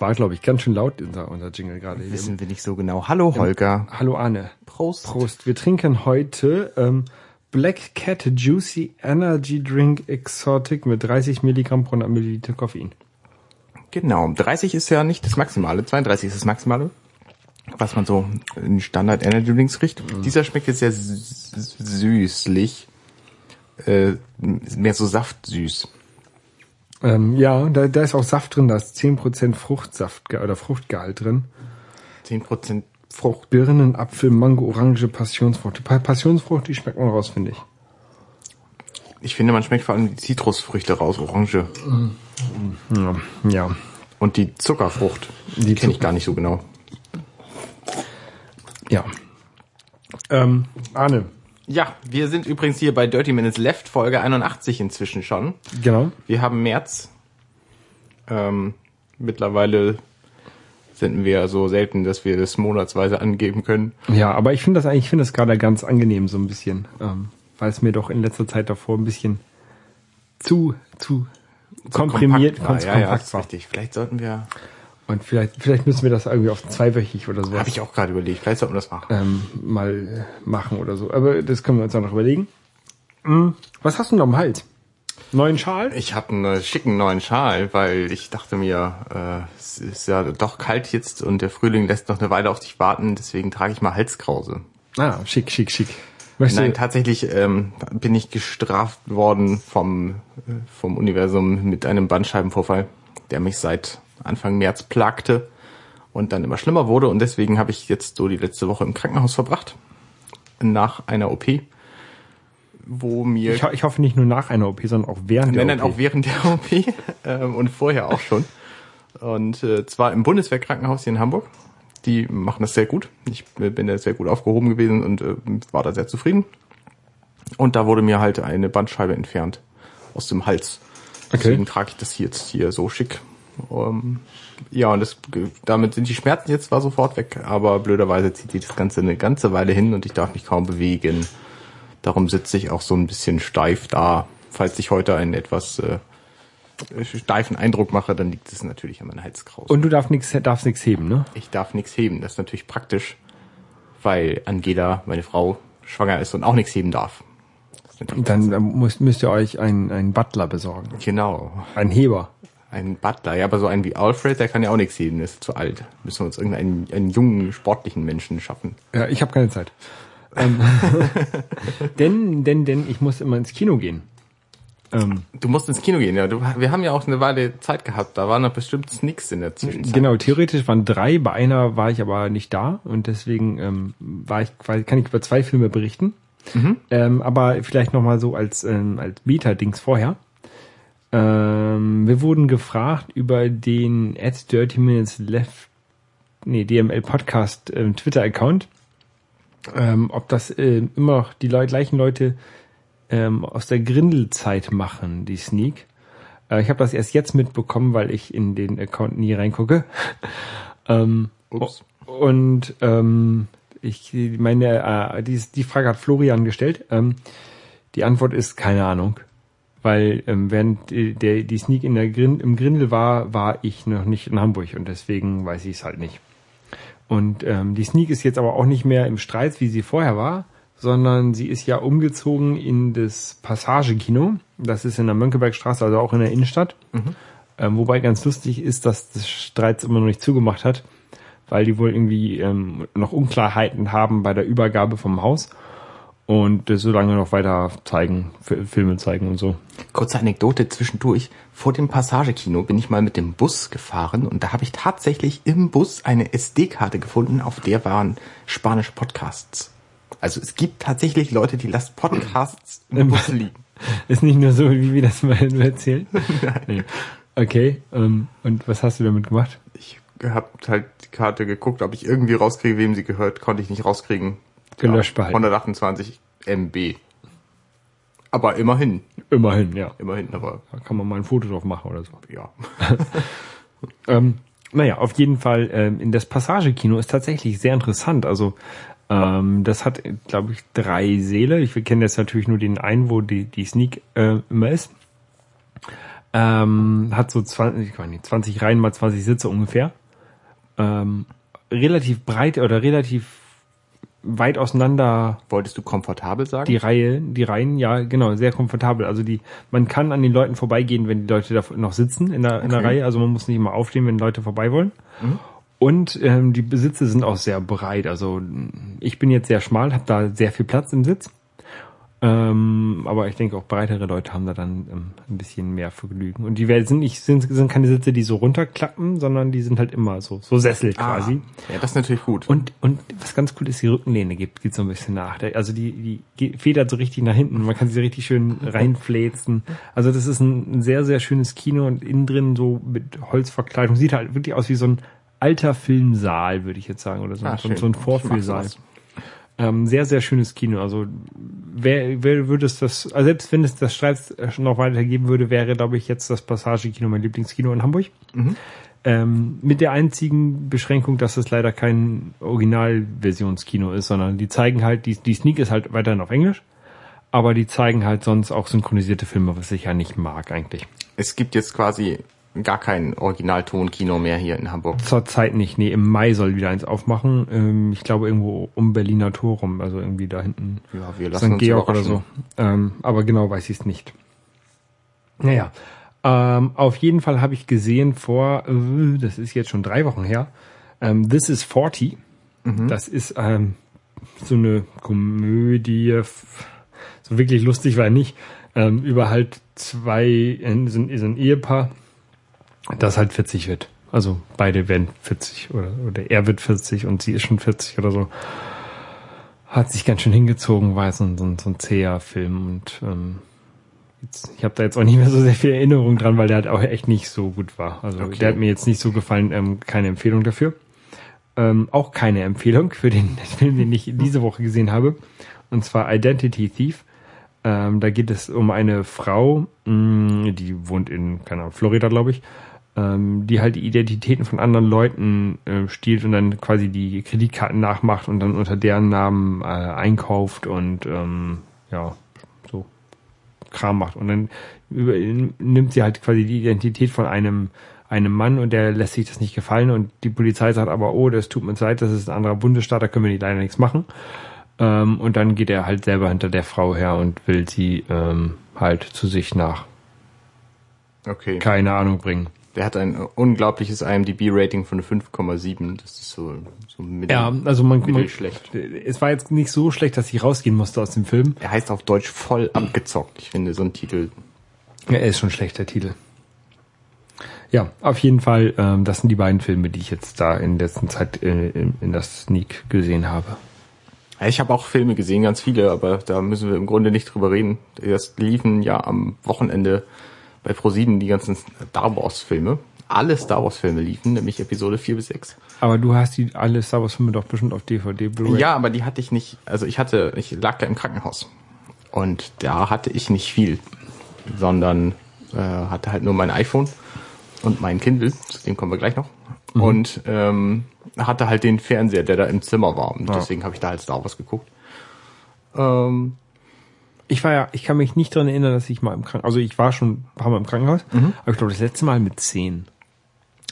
30 Minutes Left. Das war, glaube ich, ganz schön laut, unser, unser Jingle gerade. eben. Wissen wir nicht so genau. Hallo Holger. Hallo Arne. Prost. Prost. Wir trinken heute ähm, Black Cat Juicy Energy Drink Exotic mit 30 Milligramm pro 100 Milliliter Koffein. Genau. 30 ist ja nicht das Maximale. 32 ist das Maximale. Was man so in Standard Energy Drinks riecht. Dieser schmeckt jetzt sehr sü- süßlich. Äh, mehr so saftsüß. Ähm, ja, da, da ist auch Saft drin, da ist 10% Fruchtsaft oder Fruchtgehalt drin. 10% Frucht. Birnen, Apfel, Mango, Orange, Passionsfrucht. Die Pa- Passionsfrucht, die schmeckt man raus, finde ich. Ich finde, man schmeckt vor allem die Zitrusfrüchte raus, Orange. Ja, ja. Und die Zuckerfrucht. Die kenne ich gar nicht so genau. ja. Ähm, Arne, Ja, wir sind übrigens hier bei Dirty Minutes Left, Folge 81 inzwischen schon. genau. Wir haben März. Ähm, mittlerweile senden wir so selten, dass wir das monatsweise angeben können. Ja, aber ich finde das eigentlich, ich finde das gerade ganz angenehm so ein bisschen, ähm, weil es mir doch in letzter Zeit davor ein bisschen zu, zu komprimiert, kompakt war. Ja, ja, kompakt ist war. richtig. Vielleicht sollten wir, Und vielleicht, vielleicht müssen wir das irgendwie auf zweiwöchig oder sowas habe ich auch gerade überlegt, vielleicht sollten wir das machen. ähm, mal äh, machen oder so. Aber das können wir uns auch noch überlegen. Hm, Was hast du noch am Hals? Neuen Schal? Ich habe einen schicken neuen Schal, weil ich dachte mir, äh, es ist ja doch kalt jetzt und der Frühling lässt noch eine Weile auf sich warten, deswegen trage ich mal Halskrause. Ah, schick, schick, schick. Möchtest Nein, tatsächlich ähm, bin ich gestraft worden vom, äh, vom Universum mit einem Bandscheibenvorfall, der mich seit Anfang März plagte und dann immer schlimmer wurde. Und deswegen habe ich jetzt so die letzte Woche im Krankenhaus verbracht, nach einer OP, wo mir... ich, ho- ich hoffe nicht nur nach einer OP, sondern auch während Nein, der nein, OP. auch während der OP ähm, und vorher auch schon. Und äh, zwar im Bundeswehrkrankenhaus hier in Hamburg. Die machen das sehr gut. Ich bin da sehr gut aufgehoben gewesen und äh, war da sehr zufrieden. Und da wurde mir halt eine Bandscheibe entfernt aus dem Hals. Deswegen trage ich das hier jetzt hier so schick. Ähm, ja, und das, damit sind die Schmerzen jetzt zwar sofort weg, aber blöderweise zieht sich das Ganze eine ganze Weile hin und ich darf mich kaum bewegen. Darum sitze ich auch so ein bisschen steif da. Falls ich heute einen etwas äh, steifen Eindruck mache, dann liegt es natürlich an meiner Halskrause. Und du darfst nichts darfst nix heben, ne? ich darf nichts heben. Das ist natürlich praktisch, weil Angela, meine Frau, schwanger ist und auch nichts heben darf. Dann müsst, müsst ihr euch einen, einen Butler besorgen. genau. Einen Heber. Ein Butler, ja, aber so einen wie Alfred, der kann ja auch nichts der ist zu alt. Müssen wir uns irgendeinen einen jungen, sportlichen Menschen schaffen. Ja, ich habe keine Zeit. Ähm, denn, denn, denn ich muss immer ins Kino gehen. Ähm, Du musst ins Kino gehen, ja. Du, wir haben ja auch eine Weile Zeit gehabt. Da waren noch bestimmt Snicks in der Zwischenzeit. genau, theoretisch waren drei, bei einer war ich aber nicht da und deswegen ähm, war ich, kann ich über zwei Filme berichten. Ähm, aber vielleicht noch mal so als ähm, als Beta-Dings vorher. Ähm, wir wurden gefragt über den at Dirty Minutes Left, nee, DML Podcast ähm, Twitter-Account, ähm, ob das ähm, immer noch die Leu gleichen Leute ähm, aus der Grindelzeit machen, die Sneak. Äh, ich habe das erst jetzt mitbekommen, weil ich in den Account nie reingucke. ähm, Ups. Und ähm, ich meine, äh, die, die Frage hat Florian gestellt. Die Antwort ist keine Ahnung. Weil ähm, während die, der, die Sneak in der Grin, im Grindel war, war ich noch nicht in Hamburg und deswegen weiß ich es halt nicht. Und ähm, die Sneak ist jetzt aber auch nicht mehr im Streit, wie sie vorher war, sondern sie ist ja umgezogen in das Passagekino. Das ist in der Mönckebergstraße, also auch in der Innenstadt. Ähm, wobei ganz lustig ist, dass das Streits immer noch nicht zugemacht hat, weil die wohl irgendwie ähm, noch Unklarheiten haben bei der Übergabe vom Haus und das so lange noch weiter zeigen, Fi- Filme zeigen und so. Kurze Anekdote zwischendurch. Vor dem Passagekino bin ich mal mit dem Bus gefahren und da habe ich tatsächlich im Bus eine SD-Karte gefunden, auf der waren spanische Podcasts. Also es gibt tatsächlich Leute, die lassen Podcasts im Bus liegen. Ist nicht nur so, wie wir das mal erzählen. Nee. Okay, ähm, und was hast du damit gemacht? Ich habe halt die Karte geguckt, ob ich irgendwie rauskriege, wem sie gehört, konnte ich nicht rauskriegen. Gelöscht behalten. 128 MB. Aber immerhin, Immerhin, ja. immerhin, aber Da kann man mal ein Foto drauf machen oder so. ja. Ähm, naja, auf jeden Fall, ähm, in das Passagekino ist tatsächlich sehr interessant. Also ähm, das hat, glaube ich, drei Säle. Ich kenne jetzt natürlich nur den einen, wo die, die Sneak äh, immer ist. Ähm, hat so 20, ich weiß nicht, 20 Reihen mal 20 Sitze ungefähr. Ähm, relativ breit oder relativ weit auseinander Wolltest du komfortabel sagen? die Reihe, die Reihen, ja, genau, sehr komfortabel. Also die, man kann an den Leuten vorbeigehen, wenn die Leute da noch sitzen in der, in der Okay. Reihe. Also man muss nicht immer aufstehen, wenn Leute vorbei wollen. Und ähm, die Besitze sind auch sehr breit. Also ich bin jetzt sehr schmal, habe da sehr viel Platz im Sitz. Ähm, aber ich denke auch breitere Leute haben da dann ähm, ein bisschen mehr Vergnügen. Und die sind nicht sind, sind keine Sitze, die so runterklappen, sondern die sind halt immer so so Sessel quasi. Ah, ja, das ist natürlich gut. Und, und was ganz cool ist, die Rückenlehne gibt, geht so ein bisschen nach. Also die, die geht- federt so richtig nach hinten. Man kann sie richtig schön reinfläzen. Also das ist ein, sehr, sehr schönes Kino und innen drin so mit Holzverkleidung. Sieht halt wirklich aus wie so ein alter Filmsaal, würde ich jetzt sagen, oder so, Ah, so, so ein Vorfühlsaal. Ähm, sehr, sehr schönes Kino. Also wer, wer würde es das, also selbst wenn es das Streits äh, noch weitergeben würde, wäre, glaube ich, jetzt das Passagekino mein Lieblingskino in Hamburg. Ähm, mit der einzigen Beschränkung, dass es leider kein Originalversionskino ist, sondern die zeigen halt, die, die Sneak ist halt weiterhin auf Englisch, aber die zeigen halt sonst auch synchronisierte Filme, was ich ja nicht mag eigentlich. Es gibt jetzt quasi gar kein Originaltonkino mehr hier in Hamburg. Zurzeit nicht, nee, im Mai soll wieder eins aufmachen. Ähm, ich glaube irgendwo um Berliner Tor rum, also irgendwie da hinten. Ja, wir lassen St. uns Georg oder so. Ähm, aber genau weiß ich es nicht. Naja, ähm, auf jeden Fall habe ich gesehen vor, äh, das ist jetzt schon drei Wochen her, ähm, This is 40. Das ist ähm, so eine Komödie, so wirklich lustig war nicht, ähm, über halt zwei, äh, so ein, so ein Ehepaar, das halt 40 wird. Also beide werden 40 oder, oder er wird 40 und sie ist schon 40 oder so hat sich ganz schön hingezogen, war so ein, so ein, so ein zäher Film und ähm, jetzt, ich habe da jetzt auch nicht mehr so sehr viel Erinnerung dran, weil der halt auch echt nicht so gut war. Also Okay. der hat mir jetzt nicht so gefallen, ähm, keine Empfehlung dafür. Ähm, auch keine Empfehlung für den Film, den ich diese Woche gesehen habe, und zwar Identity Thief. Ähm, da geht es um eine Frau, mh, die wohnt in, keine Ahnung, Florida, glaube ich, ähm, die halt die Identitäten von anderen Leuten äh, stiehlt und dann quasi die Kreditkarten nachmacht und dann unter deren Namen äh, einkauft und ähm, ja, so Kram macht. Und dann über, nimmt sie halt quasi die Identität von einem einem Mann und der lässt sich das nicht gefallen und die Polizei sagt aber, oh, das tut mir leid, das ist ein anderer Bundesstaat, da können wir leider nichts machen. Ähm, und dann geht er halt selber hinter der Frau her und will sie ähm, halt zu sich nach, Okay. keine Ahnung, bringen. Der hat ein unglaubliches IMDb-Rating von 5,7. Das ist so, so mittel, Ja, also man, man mittelschlecht. es war jetzt nicht so schlecht, dass ich rausgehen musste aus dem Film. Er heißt auf Deutsch voll abgezockt. Ich finde so ein Titel. Ja, er ist schon schlecht, der Titel. Ja, auf jeden Fall, ähm, das sind die beiden Filme, die ich jetzt da in letzter Zeit äh, in, in das Sneak gesehen habe. Ich habe auch Filme gesehen, ganz viele, aber da müssen wir im Grunde nicht drüber reden. Das liefen ja am Wochenende bei ProSieben die ganzen Star Wars Filme. Alle Star Wars Filme liefen, nämlich Episode 4 bis 6. Aber du hast die alle Star Wars Filme doch bestimmt auf DVD, Blu-ray. Ja, aber die hatte ich nicht, also ich hatte, ich lag da im Krankenhaus. Und da hatte ich nicht viel, sondern äh, hatte halt nur mein iPhone und mein Kindle, zu dem kommen wir gleich noch. Und ähm, hatte halt den Fernseher, der da im Zimmer war. Und deswegen habe ich da halt Star Wars geguckt. Ähm, Ich war ja, ich kann mich nicht dran erinnern, dass ich mal im Krankenhaus, also ich war schon ein paar Mal im Krankenhaus, aber ich glaube das letzte Mal mit zehn.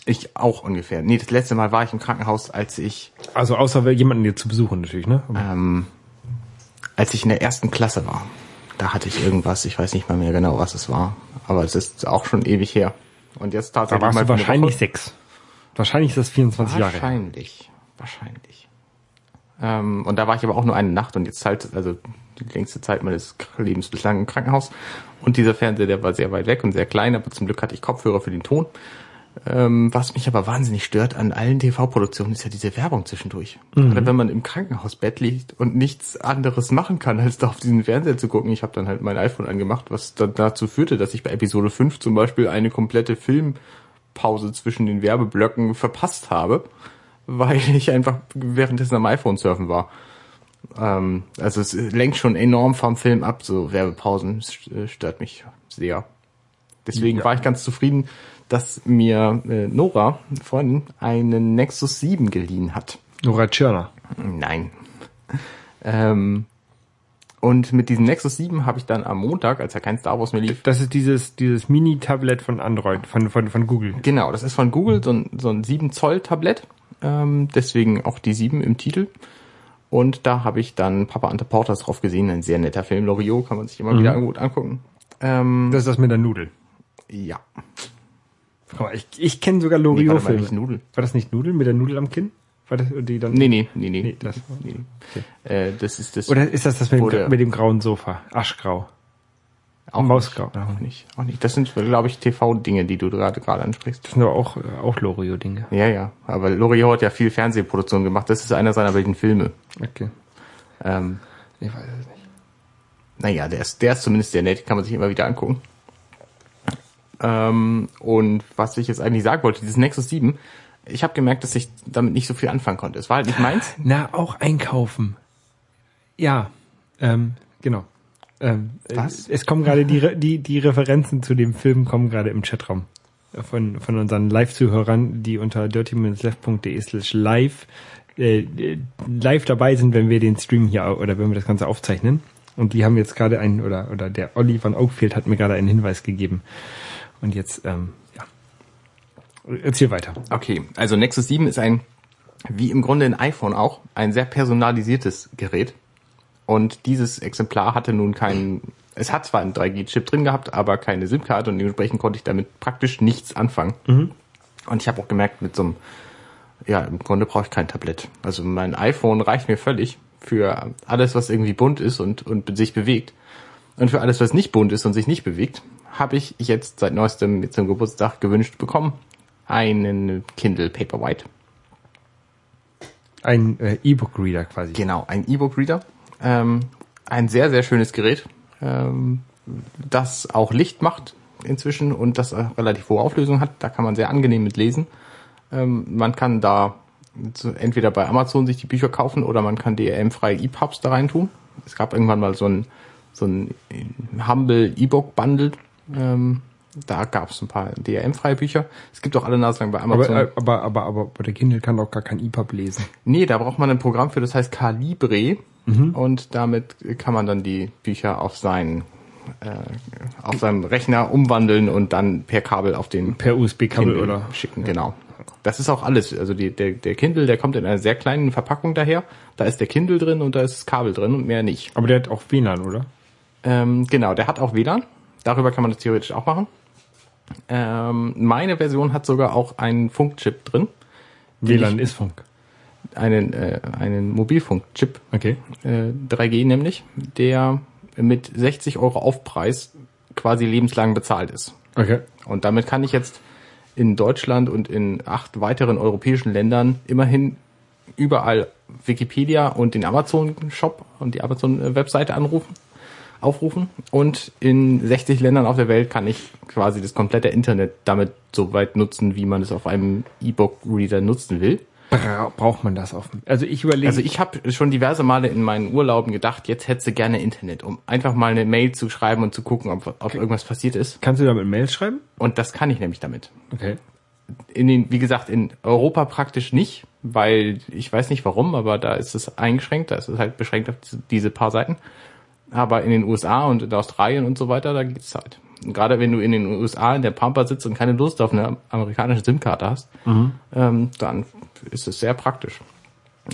ich auch ungefähr. Nee, das letzte Mal war ich im Krankenhaus, als ich, Also außer jemanden hier zu besuchen natürlich, ne? ähm, als ich in der ersten Klasse war. Da hatte ich irgendwas, ich weiß nicht mal mehr genau, was es war. Aber es ist auch schon ewig her. Und jetzt da tatsächlich warst mal du wahrscheinlich sechs. Wahrscheinlich ist das 24 Jahre her. Wahrscheinlich. Wahrscheinlich. Ähm, und da war ich aber auch nur eine Nacht und jetzt halt, also die längste Zeit meines Lebens bislang im Krankenhaus. Und dieser Fernseher, der war sehr weit weg und sehr klein, aber zum Glück hatte ich Kopfhörer für den Ton. Ähm, was mich aber wahnsinnig stört an allen TV-Produktionen ist ja diese Werbung zwischendurch. Gerade wenn man im Krankenhausbett liegt und nichts anderes machen kann, als da auf diesen Fernseher zu gucken. Ich habe dann halt mein iPhone angemacht, was dann dazu führte, dass ich bei Episode 5 zum Beispiel eine komplette Filmpause zwischen den Werbeblöcken verpasst habe, weil ich einfach währenddessen am iPhone surfen war. Ähm, also es lenkt schon enorm vom Film ab, so Werbepausen. St- stört mich sehr. Deswegen Ja. war ich ganz zufrieden, dass mir äh, Nora, Freundin, einen Nexus 7 geliehen hat. Nora Tschirner. Nein. Ähm, Und mit diesem Nexus 7 habe ich dann am Montag, als ja kein Star Wars mehr lief, Das ist dieses, dieses Mini-Tablet von Android, von, von, von Google. Genau, das ist von Google so ein, so ein 7 Zoll Tablett. Ähm, deswegen auch die 7 im Titel. Und da habe ich dann Papa Ante Porters drauf gesehen. Ein sehr netter Film. Loriot kann man sich immer wieder gut angucken. Ähm, Das ist das mit der Nudel. ja. Ich, ich kenne sogar Loriot-Filme. nicht Nudel. War das nicht Nudel mit der Nudel am Kinn? War das die dann? Nee, nee, nee, nee. Nee, das- nee, nee. Äh, das ist das. Oder ist das das mit dem, mit dem grauen Sofa? Aschgrau. Auch Mausgrau. Nicht, auch nicht. Auch nicht. Das sind, glaube ich, TV-Dinge, die du gerade gerade ansprichst. Das sind aber auch, äh, auch Loriot-Dinge. Ja, ja. Aber Loriot hat ja viel Fernsehproduktion gemacht. Das ist einer seiner wilden Filme. Okay. Ähm, Ich weiß es nicht. Naja, der ist, der ist zumindest sehr nett, kann man sich immer wieder angucken. Ähm, und was ich jetzt eigentlich sagen wollte, dieses Nexus 7, ich habe gemerkt, dass ich damit nicht so viel anfangen konnte. Es war halt nicht meins. Na, auch einkaufen. Ja, ähm, genau. Ähm, Was? äh, Es kommen gerade die, die, die Referenzen zu dem Film kommen gerade im Chatraum. Von, von unseren Live-Zuhörern, die unter dirtyminutesleft.de slash live äh, äh, live dabei sind, wenn wir den Stream hier oder wenn wir das Ganze aufzeichnen. Und die haben jetzt gerade einen, oder, oder der Olli van Oakfield hat mir gerade einen Hinweis gegeben. Und jetzt, ähm, ja. Erzähl weiter. Okay, also Nexus 7 ist ein, wie im Grunde ein iPhone auch, ein sehr personalisiertes Gerät. Und dieses Exemplar hatte nun keinen, es hat zwar einen 3G-Chip drin gehabt, aber keine SIM-Karte und dementsprechend konnte ich damit praktisch nichts anfangen. Und ich habe auch gemerkt, mit so einem, ja, im Grunde brauche ich kein Tablett. Also mein iPhone reicht mir völlig für alles, was irgendwie bunt ist und, und sich bewegt. Und für alles, was nicht bunt ist und sich nicht bewegt, habe ich jetzt seit neuestem jetzt zum Geburtstag gewünscht bekommen einen Kindle Paperwhite. Ein äh, E-Book-Reader quasi. Genau, ein E-Book-Reader. Ähm, ein sehr, sehr schönes Gerät, ähm, das auch Licht macht inzwischen und das relativ hohe Auflösung hat. Da kann man sehr angenehm mit lesen. Ähm, man kann da entweder bei Amazon sich die Bücher kaufen oder man kann DRM-freie EPUBs da rein tun. Es gab irgendwann mal so ein, so ein Humble E-Book-Bundle. Ähm, da gab es ein paar DRM-freie Bücher. Es gibt auch alle Nase lang bei Amazon. Aber, äh, aber, aber, aber, aber der Kindle kann auch gar kein EPUB lesen. Nee, da braucht man ein Programm für, das heißt Calibre. Mhm. Und damit kann man dann die Bücher auf seinen äh, auf seinem Rechner umwandeln und dann per Kabel auf den Per USB-Kabel oder? schicken. Genau. Das ist auch alles. Also die, der, der Kindle, der kommt in einer sehr kleinen Verpackung daher. Da ist der Kindle drin und da ist das Kabel drin und mehr nicht. Aber der hat auch WLAN, oder? Ähm, genau, der hat auch WLAN. Darüber kann man das theoretisch auch machen. Ähm, meine Version hat sogar auch einen Funkchip drin. WLAN ist Funk. Einen, äh, einen Mobilfunkchip. Okay. äh, 3G nämlich, der mit 60 Euro Aufpreis quasi lebenslang bezahlt ist. Okay. Und damit kann ich jetzt in Deutschland und in acht weiteren europäischen Ländern immerhin überall Wikipedia und den Amazon-Shop und die Amazon-Webseite anrufen, aufrufen. Und in 60 Ländern auf der Welt kann ich quasi das komplette Internet damit so weit nutzen, wie man es auf einem E-Book-Reader nutzen will. Bra braucht man das auf? Also ich überlege. Also ich habe schon diverse Male in meinen Urlauben gedacht, jetzt hättest du gerne Internet, um einfach mal eine Mail zu schreiben und zu gucken, ob, ob irgendwas passiert ist. kannst du damit Mails schreiben? Und das kann ich nämlich damit. Okay. In den, wie gesagt, in Europa praktisch nicht, weil ich weiß nicht warum, aber da ist es eingeschränkt, da ist es halt beschränkt auf diese, diese paar Seiten. Aber in den USA und in Australien und so weiter, da geht's halt. Gerade wenn du in den USA in der Pampa sitzt und keine Lust auf eine amerikanische SIM-Karte hast, ähm, dann ist es sehr praktisch.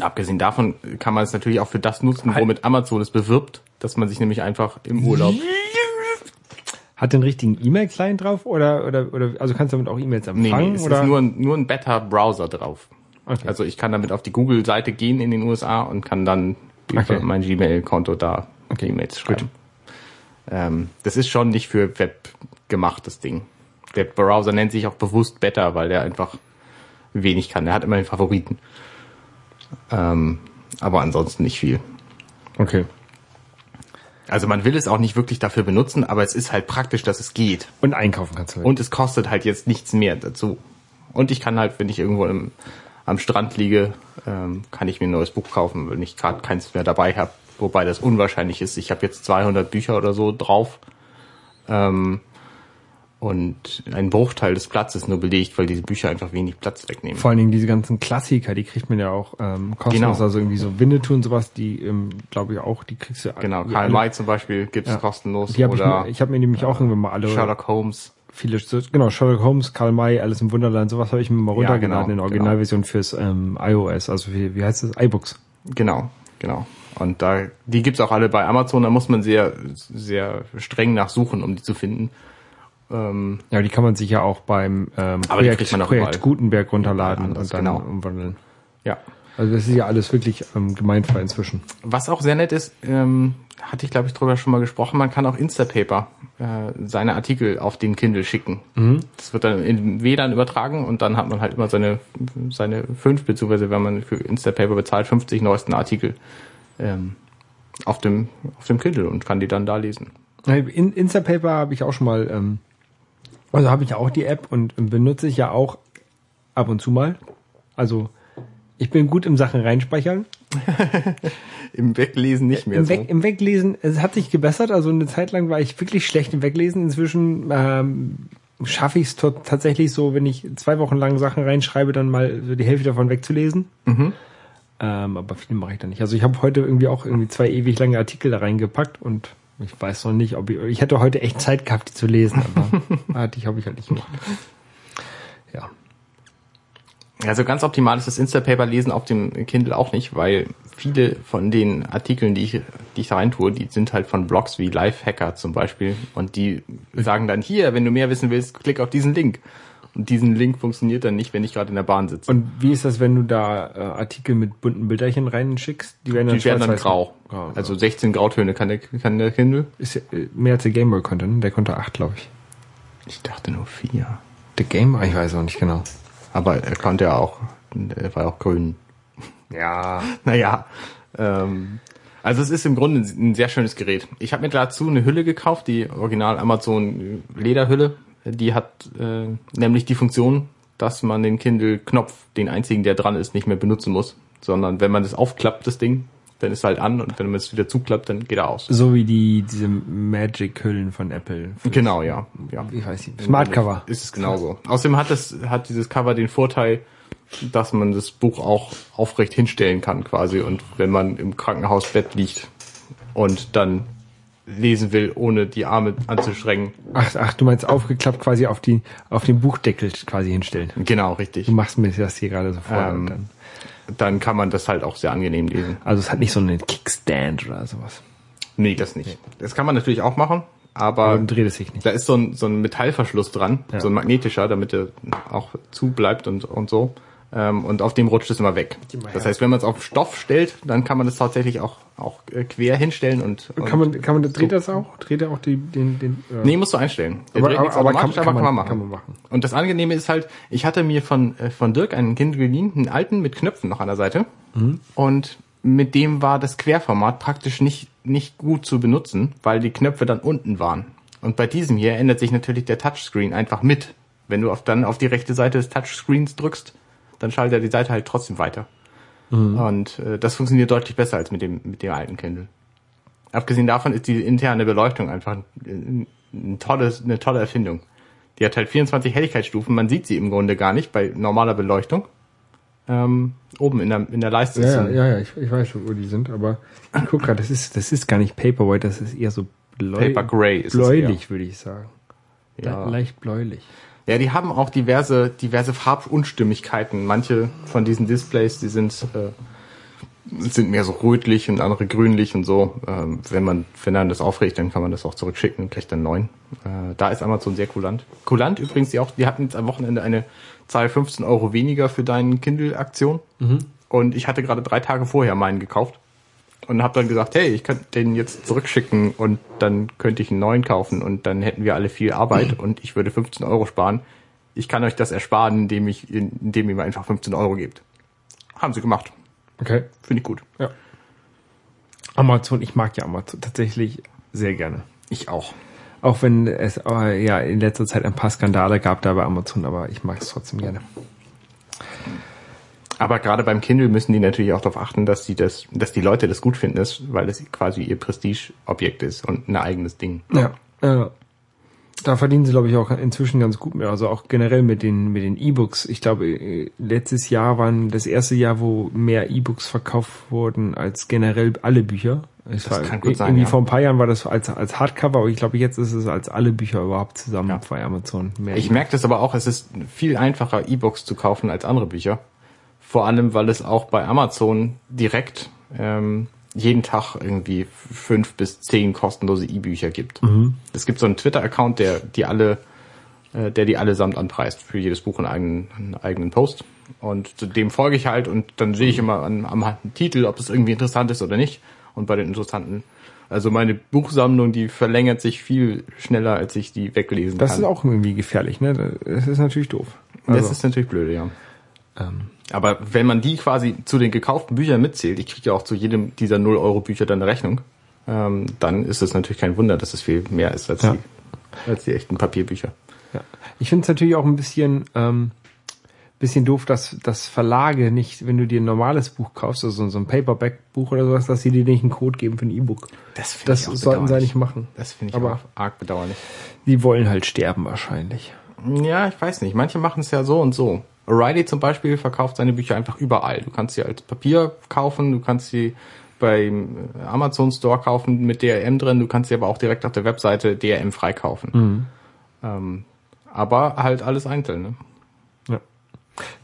Abgesehen davon kann man es natürlich auch für das nutzen, womit Amazon es bewirbt, dass man sich nämlich einfach im Urlaub Hat den richtigen E-Mail-Client drauf oder, oder, oder, also kannst du damit auch E-Mails Nee, empfangen? nee, es oder? ist nur ein, nur ein Beta-Browser drauf. Okay. Also ich kann damit auf die Google-Seite gehen in den USA und kann dann Okay. über mein Gmail-Konto da Okay, E-Mails schreiben. Ähm, das ist schon nicht für Web gemacht, das Ding. Der Browser nennt sich auch bewusst Beta, weil der einfach wenig kann. Der hat immer den Favoriten. Ähm, aber ansonsten nicht viel. okay. Also man will es auch nicht wirklich dafür benutzen, aber es ist halt praktisch, dass es geht. Und einkaufen kannst du damit. Und es kostet halt jetzt nichts mehr dazu. Und ich kann halt, wenn ich irgendwo im, am Strand liege, ähm, kann ich mir ein neues Buch kaufen, wenn ich gerade keins mehr dabei habe. Wobei das unwahrscheinlich ist. Ich habe jetzt 200 Bücher oder so drauf. Ähm, und ein Bruchteil des Platzes nur belegt, weil diese Bücher einfach wenig Platz wegnehmen. Vor allen Dingen diese ganzen Klassiker, die kriegt man ja auch ähm, kostenlos, Genau. also irgendwie so Winnetou und sowas, die ähm, glaube ich auch, die kriegst du Genau, Karl May zum Beispiel gibt's Ja. kostenlos Die hab ich, oder mir, ich habe mir nämlich auch irgendwann mal alle Sherlock Holmes. viele genau Sherlock Holmes, Karl May, alles im Wunderland, sowas habe ich mir mal Ja, runtergeladen genau, in Originalversion fürs ähm, iOS, also wie, wie heißt das iBooks. Genau, genau. Und da, die gibt's auch alle bei Amazon, da muss man sehr, sehr streng nachsuchen, um die zu finden. Ähm, Ja, die kann man sich ja auch beim ähm, Projekt, kriegt man auch Projekt. Gutenberg runterladen Überall und anders, dann genau. umwandeln. ja. Also das ist ja alles wirklich ähm, gemeinfrei inzwischen. Was auch sehr nett ist, ähm, hatte ich glaube ich drüber schon mal gesprochen, man kann auch Instapaper äh, seine Artikel auf den Kindle schicken. Das wird dann in WLAN übertragen und dann hat man halt immer seine seine fünf beziehungsweise wenn man für Instapaper bezahlt 50 neuesten Artikel ähm, auf dem auf dem Kindle und kann die dann da lesen. In Instapaper habe ich auch schon mal, ähm, also habe ich auch die App und benutze ich ja auch ab und zu mal. Also ich bin gut im Sachen reinspeichern. Im Weglesen nicht mehr Im, so. Weg, Im Weglesen, es hat sich gebessert. Also eine Zeit lang war ich wirklich schlecht im Weglesen. Inzwischen ähm, schaffe ich es tatsächlich so, wenn ich zwei Wochen lang Sachen reinschreibe, dann mal so die Hälfte davon wegzulesen. Mhm. Ähm, aber viel mache ich da nicht. Also ich habe heute irgendwie auch irgendwie zwei ewig lange Artikel da reingepackt und ich weiß noch nicht, ob ich, ich hätte heute echt Zeit gehabt, die zu lesen, aber hatte ich, habe ich halt nicht gemacht. Ja. Also ganz optimal ist das Instapaper lesen auf dem Kindle auch nicht, weil viele von den Artikeln, die ich, die ich da reintue, die sind halt von Blogs wie Lifehacker zum Beispiel und die sagen dann hier, wenn du mehr wissen willst, klick auf diesen Link. Und diesen Link funktioniert dann nicht, wenn ich gerade in der Bahn sitze. Und wie ist das, wenn du da äh, Artikel mit bunten Bilderchen reinschickst? Die werden dann, die werden dann grau. grau. Also 16 Grautöne kann der, kann der Kindle. ist ja, äh, mehr als der Gameboy konnte, ne? Der konnte acht, glaube ich. Ich dachte nur vier. Der Gameboy, ich weiß auch nicht genau. Aber er konnte ja auch, er war auch grün. Ja. Naja, ähm, also es ist im Grunde ein sehr schönes Gerät. Ich habe mir dazu eine Hülle gekauft, die Original Amazon Lederhülle. Die hat äh, nämlich die Funktion, dass man den Kindle-Knopf, den einzigen, der dran ist, nicht mehr benutzen muss, sondern wenn man das aufklappt, das Ding, dann ist er halt an und wenn man es wieder zuklappt, dann geht er aus. So wie die, diese Magic-Hüllen von Apple. Genau, ja. ja. Ich weiß nicht. Smart Cover. Ist es genauso. Außerdem hat das, hat dieses Cover den Vorteil, dass man das Buch auch aufrecht hinstellen kann quasi und wenn man im Krankenhausbett liegt und dann lesen will, ohne die Arme anzustrengen. Ach, ach, du meinst aufgeklappt quasi auf die, auf den Buchdeckel quasi hinstellen. Genau, richtig. Du machst mir das hier gerade so vor. Ähm, dann, Dann kann man das halt auch sehr angenehm lesen. also es hat nicht so einen Kickstand oder sowas. Nee, das nicht. Das kann man natürlich auch machen, aber Aber dreht es sich nicht. da ist so ein, so ein Metallverschluss dran, Ja. so ein magnetischer, damit er auch zu bleibt und, und so. Ähm, und auf dem rutscht es immer weg. Das heißt, wenn man es auf Stoff stellt, dann kann man das tatsächlich auch, auch äh, quer hinstellen und, und Kann man, kann man, dreht das auch? Dreht er auch die, den, den, äh, Nee, musst du einstellen. Der Aber- aber- aber kann- kann man- machen. kann man machen. Und das Angenehme ist halt, ich hatte mir von, äh, von Dirk einen Kindle geliehen, einen alten mit Knöpfen noch an der Seite. Mhm. Und mit dem war das Querformat praktisch nicht, nicht gut zu benutzen, weil die Knöpfe dann unten waren. Und bei diesem hier ändert sich natürlich der Touchscreen einfach mit. Wenn du auf, dann auf die rechte Seite des Touchscreens drückst, dann schaltet er die Seite halt trotzdem weiter. Mhm. Und äh, das funktioniert deutlich besser als mit dem, mit dem alten Kindle. Abgesehen davon ist die interne Beleuchtung einfach ein, ein tolles, eine tolle Erfindung. Die hat halt 24 Helligkeitsstufen, man sieht sie im Grunde gar nicht bei normaler Beleuchtung. Ähm, oben in der, in der Leiste ist Ja, ein- ja, ja, ich, ich weiß schon, wo die sind, aber ich guck gerade, das ist, das ist gar nicht Paperwhite, das ist eher so bläu Paper Gray ist bläulich, würde ich sagen. Ja. Le leicht bläulich. Ja, die haben auch diverse, diverse Farbunstimmigkeiten. Manche von diesen Displays, die sind, äh, sind mehr so rötlich und andere grünlich und so. Ähm, wenn man, wenn dann das aufregt, dann kann man das auch zurückschicken und kriegt dann neun. Äh, da ist Amazon sehr kulant. Kulant übrigens, die auch, die hatten jetzt am Wochenende eine Zahl 15 Euro weniger für deinen Kindle-Aktion. Und ich hatte gerade drei Tage vorher meinen gekauft. Und habe dann gesagt, hey, ich könnte den jetzt zurückschicken und dann könnte ich einen neuen kaufen und dann hätten wir alle viel Arbeit und ich würde 15 Euro sparen. Ich kann euch das ersparen, indem ich, indem ihr mir einfach 15 Euro gebt. Haben sie gemacht. Okay. Finde ich gut. Ja. Amazon, ich mag ja Amazon tatsächlich sehr gerne. Ich auch. Auch wenn es äh, ja in letzter Zeit ein paar Skandale gab da bei Amazon, aber ich mag es trotzdem gerne. Aber gerade beim Kindle müssen die natürlich auch darauf achten, dass die das, dass die Leute das gut finden, ist, weil es quasi ihr Prestigeobjekt ist und ein eigenes Ding. Ja. Äh, Da verdienen sie, glaube ich, auch inzwischen ganz gut mehr. Also auch generell mit den mit den E-Books. Ich glaube, äh, letztes Jahr waren das erste Jahr, wo mehr E-Books verkauft wurden als generell alle Bücher. Es Das war, kann gut sein, irgendwie ja. vor ein paar Jahren war das als als Hardcover, aber ich glaube, jetzt ist es als alle Bücher überhaupt zusammen Ja. bei Amazon. Mehr Ich merke das aber auch, es ist viel einfacher, E-Books zu kaufen als andere Bücher. Vor allem, weil es auch bei Amazon direkt ähm, jeden Tag irgendwie fünf bis zehn kostenlose E-Bücher gibt. Es gibt so einen Twitter-Account, der die alle, äh, der die allesamt anpreist für jedes Buch einen eigenen, einen eigenen Post. Und zu dem folge ich halt und dann sehe ich immer an, am Titel, ob es irgendwie interessant ist oder nicht. Und bei den interessanten, also meine Buchsammlung, die verlängert sich viel schneller, als ich die weglesen Das kann. ist auch irgendwie gefährlich, ne? Das ist natürlich doof. Also, Das ist natürlich blöd, ja. ähm, Aber wenn man die quasi zu den gekauften Büchern mitzählt, ich kriege ja auch zu jedem dieser 0-Euro-Bücher dann eine Rechnung, ähm, dann ist es natürlich kein Wunder, dass es viel mehr ist als, Ja. die, als die echten Papierbücher. Ja. Ich finde es natürlich auch ein bisschen, ähm, bisschen doof, dass, dass Verlage nicht, wenn du dir ein normales Buch kaufst, also so ein Paperback-Buch oder sowas, dass sie dir nicht einen Code geben für ein E-Book. Das, Das sollten sie eigentlich machen. Das finde ich Aber- arg bedauerlich. Die wollen halt sterben wahrscheinlich. Ja, ich weiß nicht. Manche machen es ja so und so. O'Reilly zum Beispiel verkauft seine Bücher einfach überall. Du kannst sie als Papier kaufen, du kannst sie beim Amazon Store kaufen mit DRM drin, du kannst sie aber auch direkt auf der Webseite DRM freikaufen. Ähm, aber halt alles einzeln. Ne? Ja.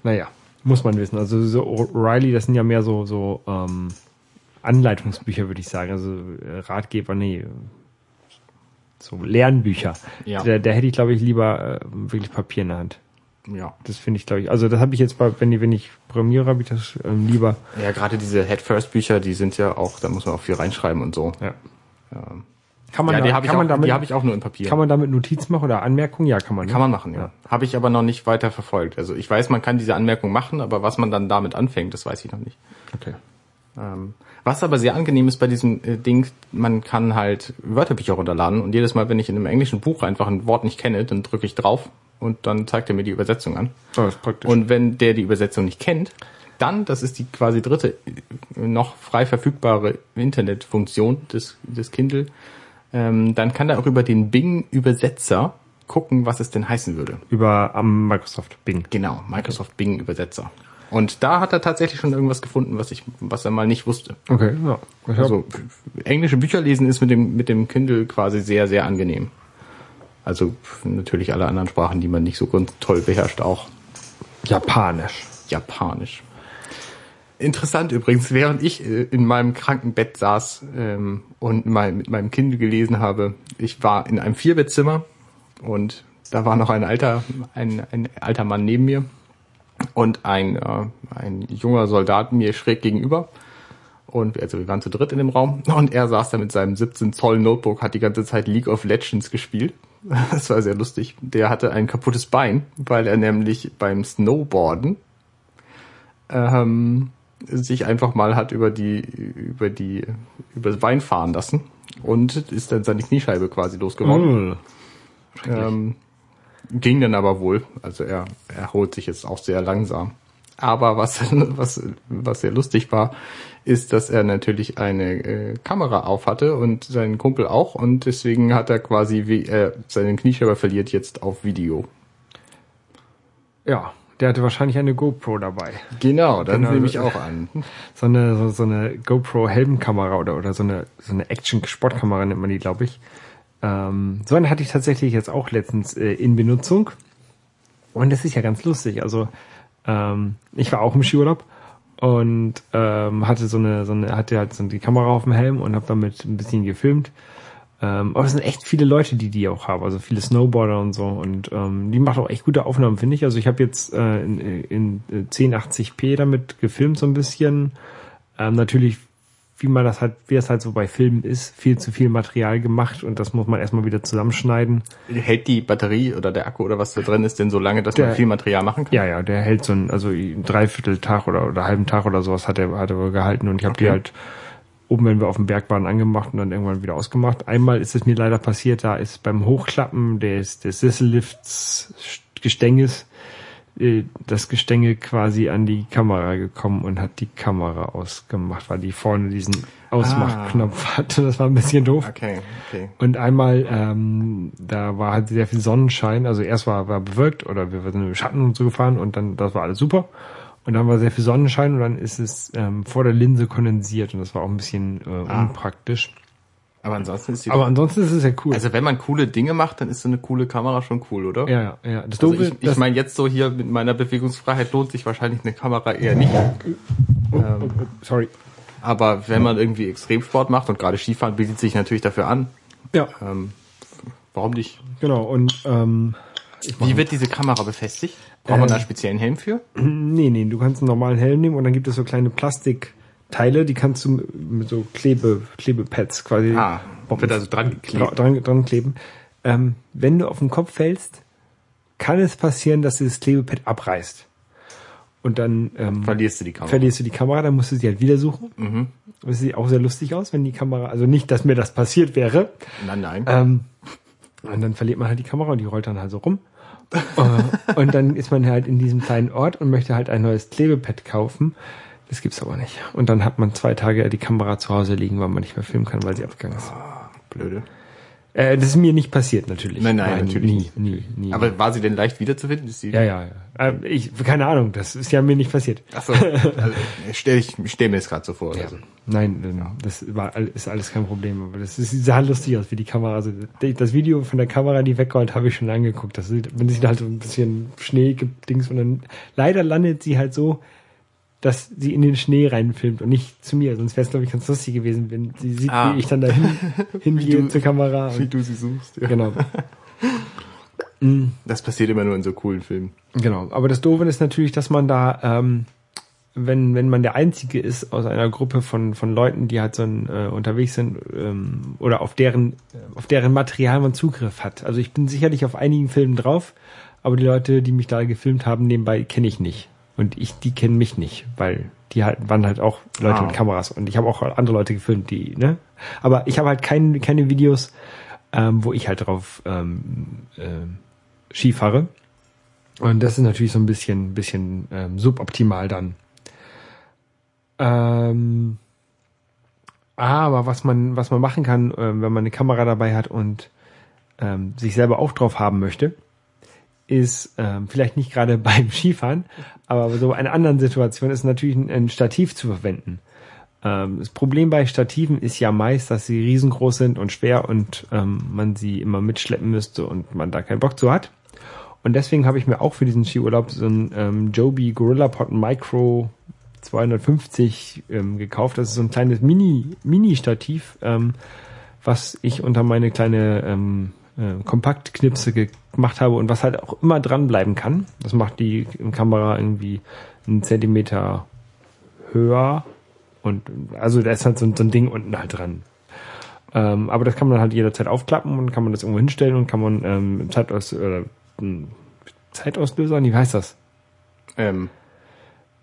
Naja, muss man wissen. Also so O'Reilly, das sind ja mehr so, so ähm, Anleitungsbücher, würde ich sagen. Also äh, Ratgeber, nee. So Lernbücher. Ja. Da, da hätte ich, glaube ich, lieber äh, wirklich Papier in der Hand. Ja. Das finde ich, glaube ich. Also das habe ich jetzt bei, wenn ich, wenn ich programmiere, habe ich das ähm, lieber. Ja, gerade diese Head-First-Bücher, die sind ja auch, da muss man auch viel reinschreiben und so. Ja. Ähm, Kann man, ja, da, die habe ich, kann auch- man damit, die hab ich auch nur in Papier. kann man damit Notizen machen oder Anmerkungen? Ja, kann man. Ne? Kann man machen, ja. Habe ich aber noch nicht weiter verfolgt. Also ich weiß, man kann diese Anmerkung machen, aber was man dann damit anfängt, das weiß ich noch nicht. Okay. Ähm, was aber sehr angenehm ist bei diesem äh, Ding, man kann halt Wörterbücher runterladen und jedes Mal, wenn ich in einem englischen Buch einfach ein Wort nicht kenne, dann drücke ich drauf und dann zeigt er mir die Übersetzung an. Oh, das ist praktisch. Und wenn der die Übersetzung nicht kennt, dann, das ist die quasi dritte noch frei verfügbare Internetfunktion des, des Kindle, ähm, dann kann er auch über den Bing-Übersetzer gucken, was es denn heißen würde. Über am Microsoft Bing. Genau, Microsoft Bing Übersetzer. Und da hat er tatsächlich schon irgendwas gefunden, was ich, was er mal nicht wusste. Okay, ja. Also englische Bücher lesen ist mit dem mit dem Kindle quasi sehr sehr angenehm. Also natürlich alle anderen Sprachen, die man nicht so ganz toll beherrscht, auch Japanisch. Japanisch. Interessant übrigens, während ich äh, in meinem Krankenbett saß ähm, und mal mit meinem Kind gelesen habe, ich war in einem Vierbettzimmer und da war noch ein alter, ein, ein alter Mann neben mir und ein, äh, ein junger Soldat mir schräg gegenüber. Und also wir waren zu dritt in dem Raum und er saß da mit seinem 17 Zoll Notebook, hat die ganze Zeit League of Legends gespielt. Das war sehr lustig. Der hatte ein kaputtes Bein, weil er nämlich beim Snowboarden ähm, sich einfach mal hat über die über die über das Bein fahren lassen und ist dann seine Kniescheibe quasi losgeworden. Mm. Ähm, ging dann aber wohl. Also er erholt sich jetzt auch sehr langsam. Aber was, was, was sehr lustig war, ist, dass er natürlich eine äh, Kamera auf hatte und sein Kumpel auch und deswegen hat er quasi, wie er seinen Kniescheiber verliert, jetzt auf Video. Ja, der hatte wahrscheinlich eine GoPro dabei. Genau, dann Genau. nehme ich auch an. So eine, so, so eine GoPro Helmkamera oder, oder so eine, so eine Action-Sportkamera nennt man die, glaube ich. Ähm, so eine hatte ich tatsächlich jetzt auch letztens äh, in Benutzung. Und das ist ja ganz lustig. Also, ähm, ich war auch im Skiurlaub und ähm, hatte so eine, so eine, hatte halt so die Kamera auf dem Helm und habe damit ein bisschen gefilmt. Ähm, aber es sind echt viele Leute, die die auch haben, also viele Snowboarder und so. Und ähm, die macht auch echt gute Aufnahmen, finde ich. Also ich habe jetzt äh, in, in 1080p damit gefilmt so ein bisschen. Ähm, natürlich, wie man das halt, wie das halt so bei Filmen ist, viel zu viel Material gemacht und das muss man erstmal wieder zusammenschneiden. Hält die Batterie oder der Akku oder was da drin ist denn so lange, dass man Der- viel Material machen kann? Ja, ja, der hält so ein, also ein Dreivierteltag oder, oder halben Tag oder sowas hat er, hat er gehalten und ich habe die Okay. halt oben, wenn wir auf dem Berg waren, angemacht und dann irgendwann wieder ausgemacht. Einmal ist es mir leider passiert, da ist beim Hochklappen des, des Sessellifts Gestänges das Gestänge quasi an die Kamera gekommen und hat die Kamera ausgemacht, weil die vorne diesen Ausmachknopf Ah. hatte. Das war ein bisschen doof. Okay, okay. Und einmal, ähm, da war halt sehr viel Sonnenschein. Also erst war, war bewölkt oder wir sind im Schatten und so gefahren und dann, das war alles super. Und dann war sehr viel Sonnenschein und dann ist es ähm, vor der Linse kondensiert und das war auch ein bisschen äh, Ah. Aber ansonsten ist die Aber ansonsten ist es ja cool. Also wenn man coole Dinge macht, dann ist so eine coole Kamera schon cool, oder? ja, ja, ja. Das Also Doofe, ich, ich meine jetzt so hier mit meiner Bewegungsfreiheit lohnt sich wahrscheinlich eine Kamera eher nicht. oh, oh, oh, sorry. Aber wenn man irgendwie Extremsport macht und gerade Skifahren bietet sich natürlich dafür an, Ja, ähm, warum nicht? genau. Und ähm, Wie wird diese Kamera befestigt? Braucht man da einen speziellen Helm für? Nee, nee, du kannst einen normalen Helm nehmen und dann gibt es so kleine Plastikteile, die kannst du mit so Klebe, Klebepads quasi Ah, wird also dran geklebt. dra- dran, dran kleben. Ähm, wenn du auf den Kopf fällst, kann es passieren, dass dieses Klebepad abreißt. Und dann ähm, Verlierst du die Kamera. verlierst du die Kamera, dann musst du sie halt wieder suchen. Mhm. Das sieht auch sehr lustig aus, wenn die Kamera, also nicht, dass mir das passiert wäre, Nein, nein. ähm, und dann verliert man halt die Kamera und die rollt dann halt so rum. Äh, und dann ist man halt in diesem kleinen Ort und möchte halt ein neues Klebepad kaufen. Das gibt's aber nicht. Und dann hat man zwei Tage die Kamera zu Hause liegen, weil man nicht mehr filmen kann, weil sie abgegangen ist. Blöde. Äh, das ist mir nicht passiert, natürlich. Nein, nein, natürlich nie, nicht. nie, nie. Aber war sie denn leicht wiederzufinden? Ist sie ja, ja, ja. Äh, ich, keine Ahnung, das ist ja mir nicht passiert. Achso, also, stell, ich stell mir das gerade so vor. Ja. Also. Nein, das war, ist alles kein Problem. Aber das ist, sah lustig aus, wie die Kamera. Also das Video von der Kamera, die wegrollt, habe ich schon angeguckt. Das sieht, wenn sich da halt so ein bisschen Schnee gibt, Dings und dann leider landet sie halt so, dass sie in den Schnee reinfilmt und nicht zu mir. Sonst wäre es glaube ich ganz lustig gewesen, wenn sie sieht, Ah. wie ich dann dahin hingehe zur Kamera. Wie du sie suchst. Ja. genau, Das passiert immer nur in so coolen Filmen. genau. Aber das Doofe ist natürlich, dass man da ähm, wenn, wenn man der Einzige ist aus einer Gruppe von, von Leuten, die halt so ein, äh, unterwegs sind ähm, oder auf deren, auf deren Material man Zugriff hat. Also ich bin sicherlich auf einigen Filmen drauf, aber die Leute, die mich da gefilmt haben, nebenbei kenne ich nicht. Und ich, die kennen mich nicht, weil die halt waren halt auch Leute Ah. mit Kameras und ich habe auch andere Leute gefilmt, die, ne? Aber ich habe halt kein, keine Videos, ähm, wo ich halt drauf ähm, ähm, Ski fahre. Und das ist natürlich so ein bisschen, bisschen ähm, suboptimal dann. Ähm, aber was man, was man machen kann, ähm, wenn man eine Kamera dabei hat und ähm, sich selber auch drauf haben möchte, ist ähm, vielleicht nicht gerade beim Skifahren, aber so in anderen Situationen ist natürlich ein, ein Stativ zu verwenden. Ähm, das Problem bei Stativen ist ja meist, dass sie riesengroß sind und schwer und ähm, man sie immer mitschleppen müsste und man da keinen Bock zu hat. Und deswegen habe ich mir auch für diesen Skiurlaub so ein ähm, Joby Gorilla Pod Micro 250 ähm, gekauft. Das ist so ein kleines Mini Mini Stativ, ähm, was ich unter meine kleine ähm, äh, Kompaktknipse gemacht habe und was halt auch immer dranbleiben kann. Das macht die Kamera irgendwie einen Zentimeter höher und also da ist halt so, ein- so ein Ding unten halt dran. Ähm, aber das kann man halt jederzeit aufklappen und kann man das irgendwo hinstellen und kann man ähm, Zeitaus oder, ähm, Zeitauslöser, wie heißt das? Ähm,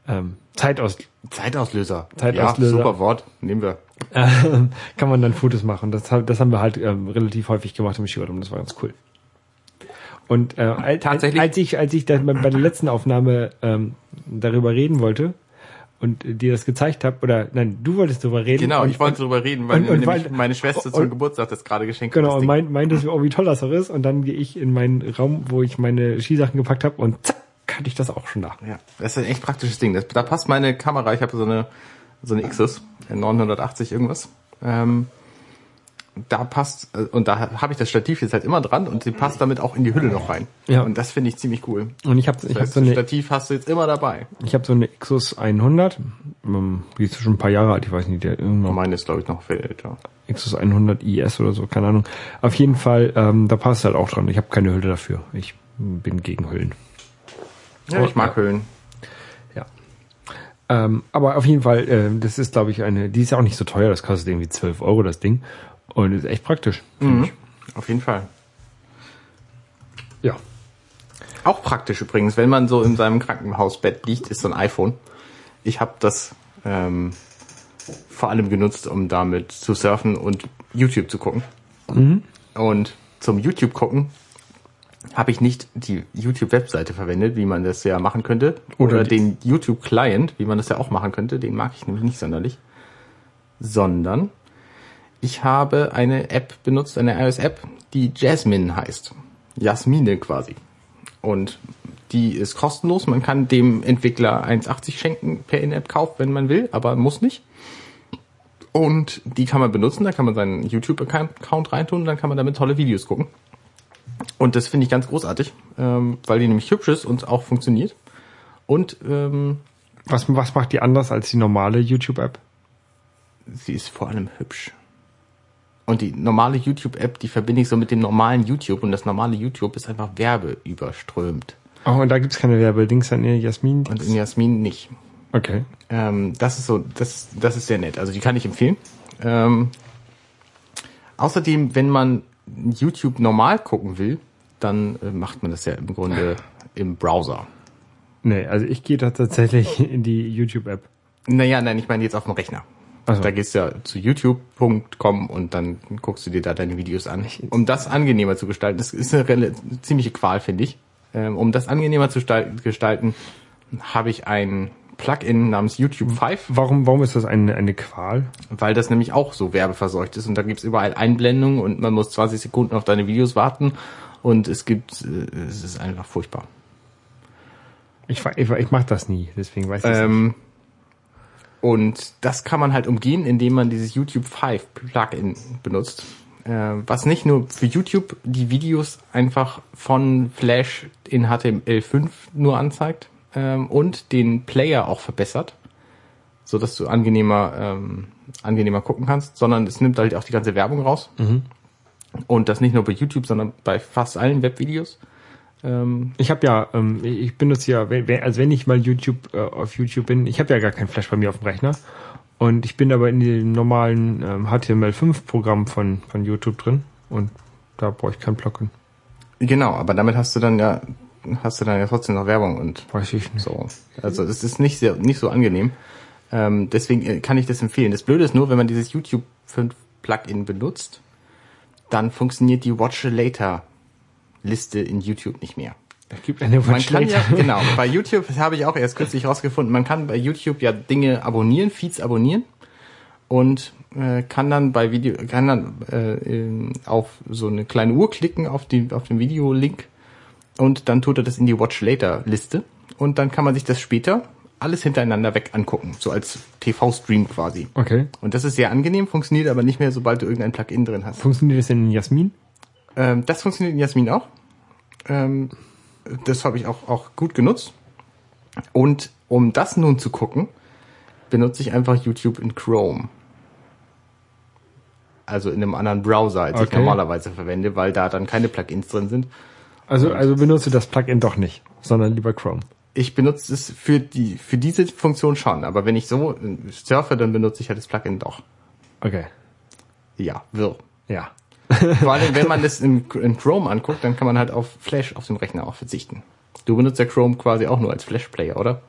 Ähm, Zeitaus Zeitauslöser. Zeitauslöser. Ja, super Wort. Nehmen wir. Kann man dann Fotos machen. Das, das haben wir halt ähm, relativ häufig gemacht im Skiurlaub und das war ganz cool. Und äh, als, Tatsächlich? als ich als ich dann bei der letzten Aufnahme ähm, darüber reden wollte und dir das gezeigt habe oder nein, du wolltest darüber reden. Genau, und, ich wollte darüber reden, weil und- und nämlich meine Schwester zum und- Geburtstag das gerade geschenkt Genau, hat. und das Ding. mein, meintest, oh, wie toll das auch ist. Und dann gehe ich in meinen Raum, wo ich meine Skisachen gepackt habe und zack, hatte ich das auch schon da. Ja, das ist ein echt praktisches Ding. Das, da passt meine Kamera. Ich habe so eine so eine Xus, äh, 980 irgendwas. Ähm, da passt äh, und da habe ich das Stativ jetzt halt immer dran und sie passt damit auch in die Hülle noch rein. Ja. Und das finde ich ziemlich cool. Und ich habe Das ich hab so eine Stativ hast du jetzt immer dabei. ich habe so eine Xus 100, ähm, die ist schon ein paar Jahre alt, ich weiß nicht, der irgendwann Meine ist glaube ich noch viel älter. Xus 100 IS oder so, keine Ahnung. Auf jeden Fall, ähm, da passt halt auch dran. Ich habe keine Hülle dafür. Ich bin gegen Hüllen. Ja, ich mag Hüllen. Ähm, aber auf jeden Fall, äh, das ist, glaube ich, eine, die ist ja auch nicht so teuer, das kostet irgendwie 12 Euro, das Ding. Und ist echt praktisch. finde ich. Auf jeden Fall. Ja. Auch praktisch übrigens, wenn man so in seinem Krankenhausbett liegt, ist so ein iPhone. Ich habe das ähm, vor allem genutzt, um damit zu surfen und YouTube zu gucken. Und zum YouTube gucken habe ich nicht die YouTube-Webseite verwendet, wie man das ja machen könnte, oder, Oder den YouTube-Client, wie man das ja auch machen könnte, den mag ich nämlich nicht sonderlich, sondern ich habe eine App benutzt, eine iOS-App, die Jasmine heißt. Jasmine quasi. Und die ist kostenlos. Man kann dem Entwickler 1,80 schenken per In-App-Kauf, wenn man will, aber muss nicht. Und die kann man benutzen, da kann man seinen YouTube-Account reintun und dann kann man damit tolle Videos gucken. Und das finde ich ganz großartig, ähm, weil die nämlich hübsch ist und auch funktioniert. Und ähm, Was, was macht die anders als die normale YouTube-App? sie ist vor allem hübsch. Und die normale YouTube-App, die verbinde ich so mit dem normalen YouTube und das normale YouTube ist einfach werbeüberströmt. Oh, und da gibt's keine Werbedings an Jasmin. Und in Jasmin nicht. Okay. Ähm, das ist so, das, das ist sehr nett. Also die kann ich empfehlen. Ähm, außerdem, wenn man YouTube normal gucken will, dann äh, macht man das ja im Grunde im Browser. Nee, also ich gehe da tatsächlich in die YouTube-App. Naja, nein, ich meine jetzt auf dem Rechner. Ach so. Da gehst du ja zu youtube.com und dann guckst du dir da deine Videos an. Um das angenehmer zu gestalten, das ist eine ziemliche Qual, finde ich. Ähm, um das angenehmer zu stal- gestalten, habe ich ein Plugin namens YouTube 5, Warum, warum ist das eine, eine Qual? weil das nämlich auch so werbeverseucht ist und da gibt's überall Einblendungen und man muss 20 Sekunden auf deine Videos warten und es gibt, äh, es ist einfach furchtbar. Ich, ich, ich mache das nie, deswegen weiß ich es nicht. Ähm, und das kann man halt umgehen, indem man dieses YouTube 5 Plugin benutzt. Äh, was nicht nur für YouTube die Videos einfach von Flash in HTML5 nur anzeigt ähm, und den Player auch verbessert, so dass du angenehmer ähm, angenehmer gucken kannst, sondern es nimmt halt auch die ganze Werbung raus. Und das nicht nur bei YouTube, sondern bei fast allen Webvideos. Ähm, Ich habe ja, ähm, ich benutze ja, also wenn ich mal YouTube äh, auf YouTube bin, ich habe ja gar kein Flash bei mir auf dem Rechner und ich bin aber in dem normalen ähm, HTML5-Programm von von YouTube drin und da brauche ich kein Plugin. Genau, aber damit hast du dann ja, hast du dann ja trotzdem noch Werbung und Weiß ich nicht. so. Also es ist nicht sehr, nicht so angenehm. Ähm, deswegen äh, kann ich das empfehlen. Das Blöde ist nur, wenn man dieses YouTube 5 Plugin benutzt, dann funktioniert die Watch Later Liste in YouTube nicht mehr. Es gibt eine Man Watch kann ja, Later. genau, bei YouTube, habe ich auch erst kürzlich rausgefunden, man kann bei YouTube ja Dinge abonnieren, Feeds abonnieren und äh, kann dann bei Video, kann dann äh, auf so eine kleine Uhr klicken auf, die, auf den Videolink und dann tut er das in die Watch Later Liste und dann kann man sich das später alles hintereinander weg angucken, so als TV-Stream quasi. Okay. Und das ist sehr angenehm, funktioniert aber nicht mehr, sobald du irgendein Plugin drin hast. Funktioniert das denn in Jasmin? Ähm, das funktioniert in Jasmin auch. Ähm, das habe ich auch, auch gut genutzt. Und um das nun zu gucken, benutze ich einfach YouTube in Chrome. Also in einem anderen Browser, als ich Okay. normalerweise verwende, weil da dann keine Plugins drin sind. Also also benutze das Plugin doch nicht, sondern lieber Chrome. Ich benutze es für die für diese Funktion schon, aber wenn ich so äh, surfe, dann benutze ich halt das Plugin doch. Okay. Ja, wirr. Ja. Vor allem, wenn man das in, in Chrome anguckt, dann kann man halt auf Flash auf dem Rechner auch verzichten. Du benutzt ja Chrome quasi auch nur als Flash-Player, oder?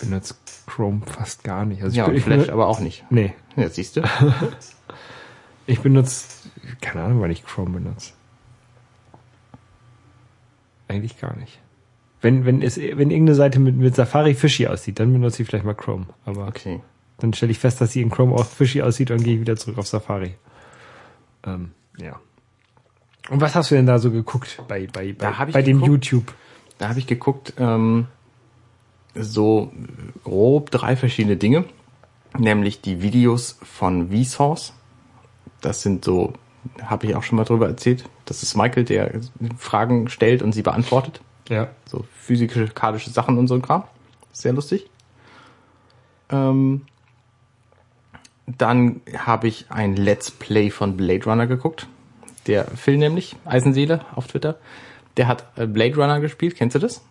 Ich benutze Chrome fast gar nicht. Also Ja, ich, und ich, Flash benut- aber auch nicht. Nee, Ja, siehst du. ich benutze keine Ahnung, wann ich Chrome benutze. Eigentlich gar nicht. Wenn wenn es wenn irgendeine Seite mit mit Safari fishy aussieht, dann benutze ich vielleicht mal Chrome, aber Okay. dann stelle ich fest, dass sie in Chrome auch fishy aussieht und gehe ich wieder zurück auf Safari. Ähm, ja. Und was hast du denn da so geguckt bei bei bei, bei dem geguckt. YouTube? Da habe ich geguckt, ähm, so grob drei verschiedene Dinge. Nämlich die Videos von Vsauce. Das sind so, habe ich auch schon mal drüber erzählt. Das ist Michael, der Fragen stellt und sie beantwortet. Ja. So physikalische Sachen und so ein Kram. Sehr lustig. Ähm, dann habe ich ein Let's Play von Blade Runner geguckt. Der Phil nämlich, Eisenseele auf Twitter, der hat äh, Blade Runner gespielt. Kennst du das?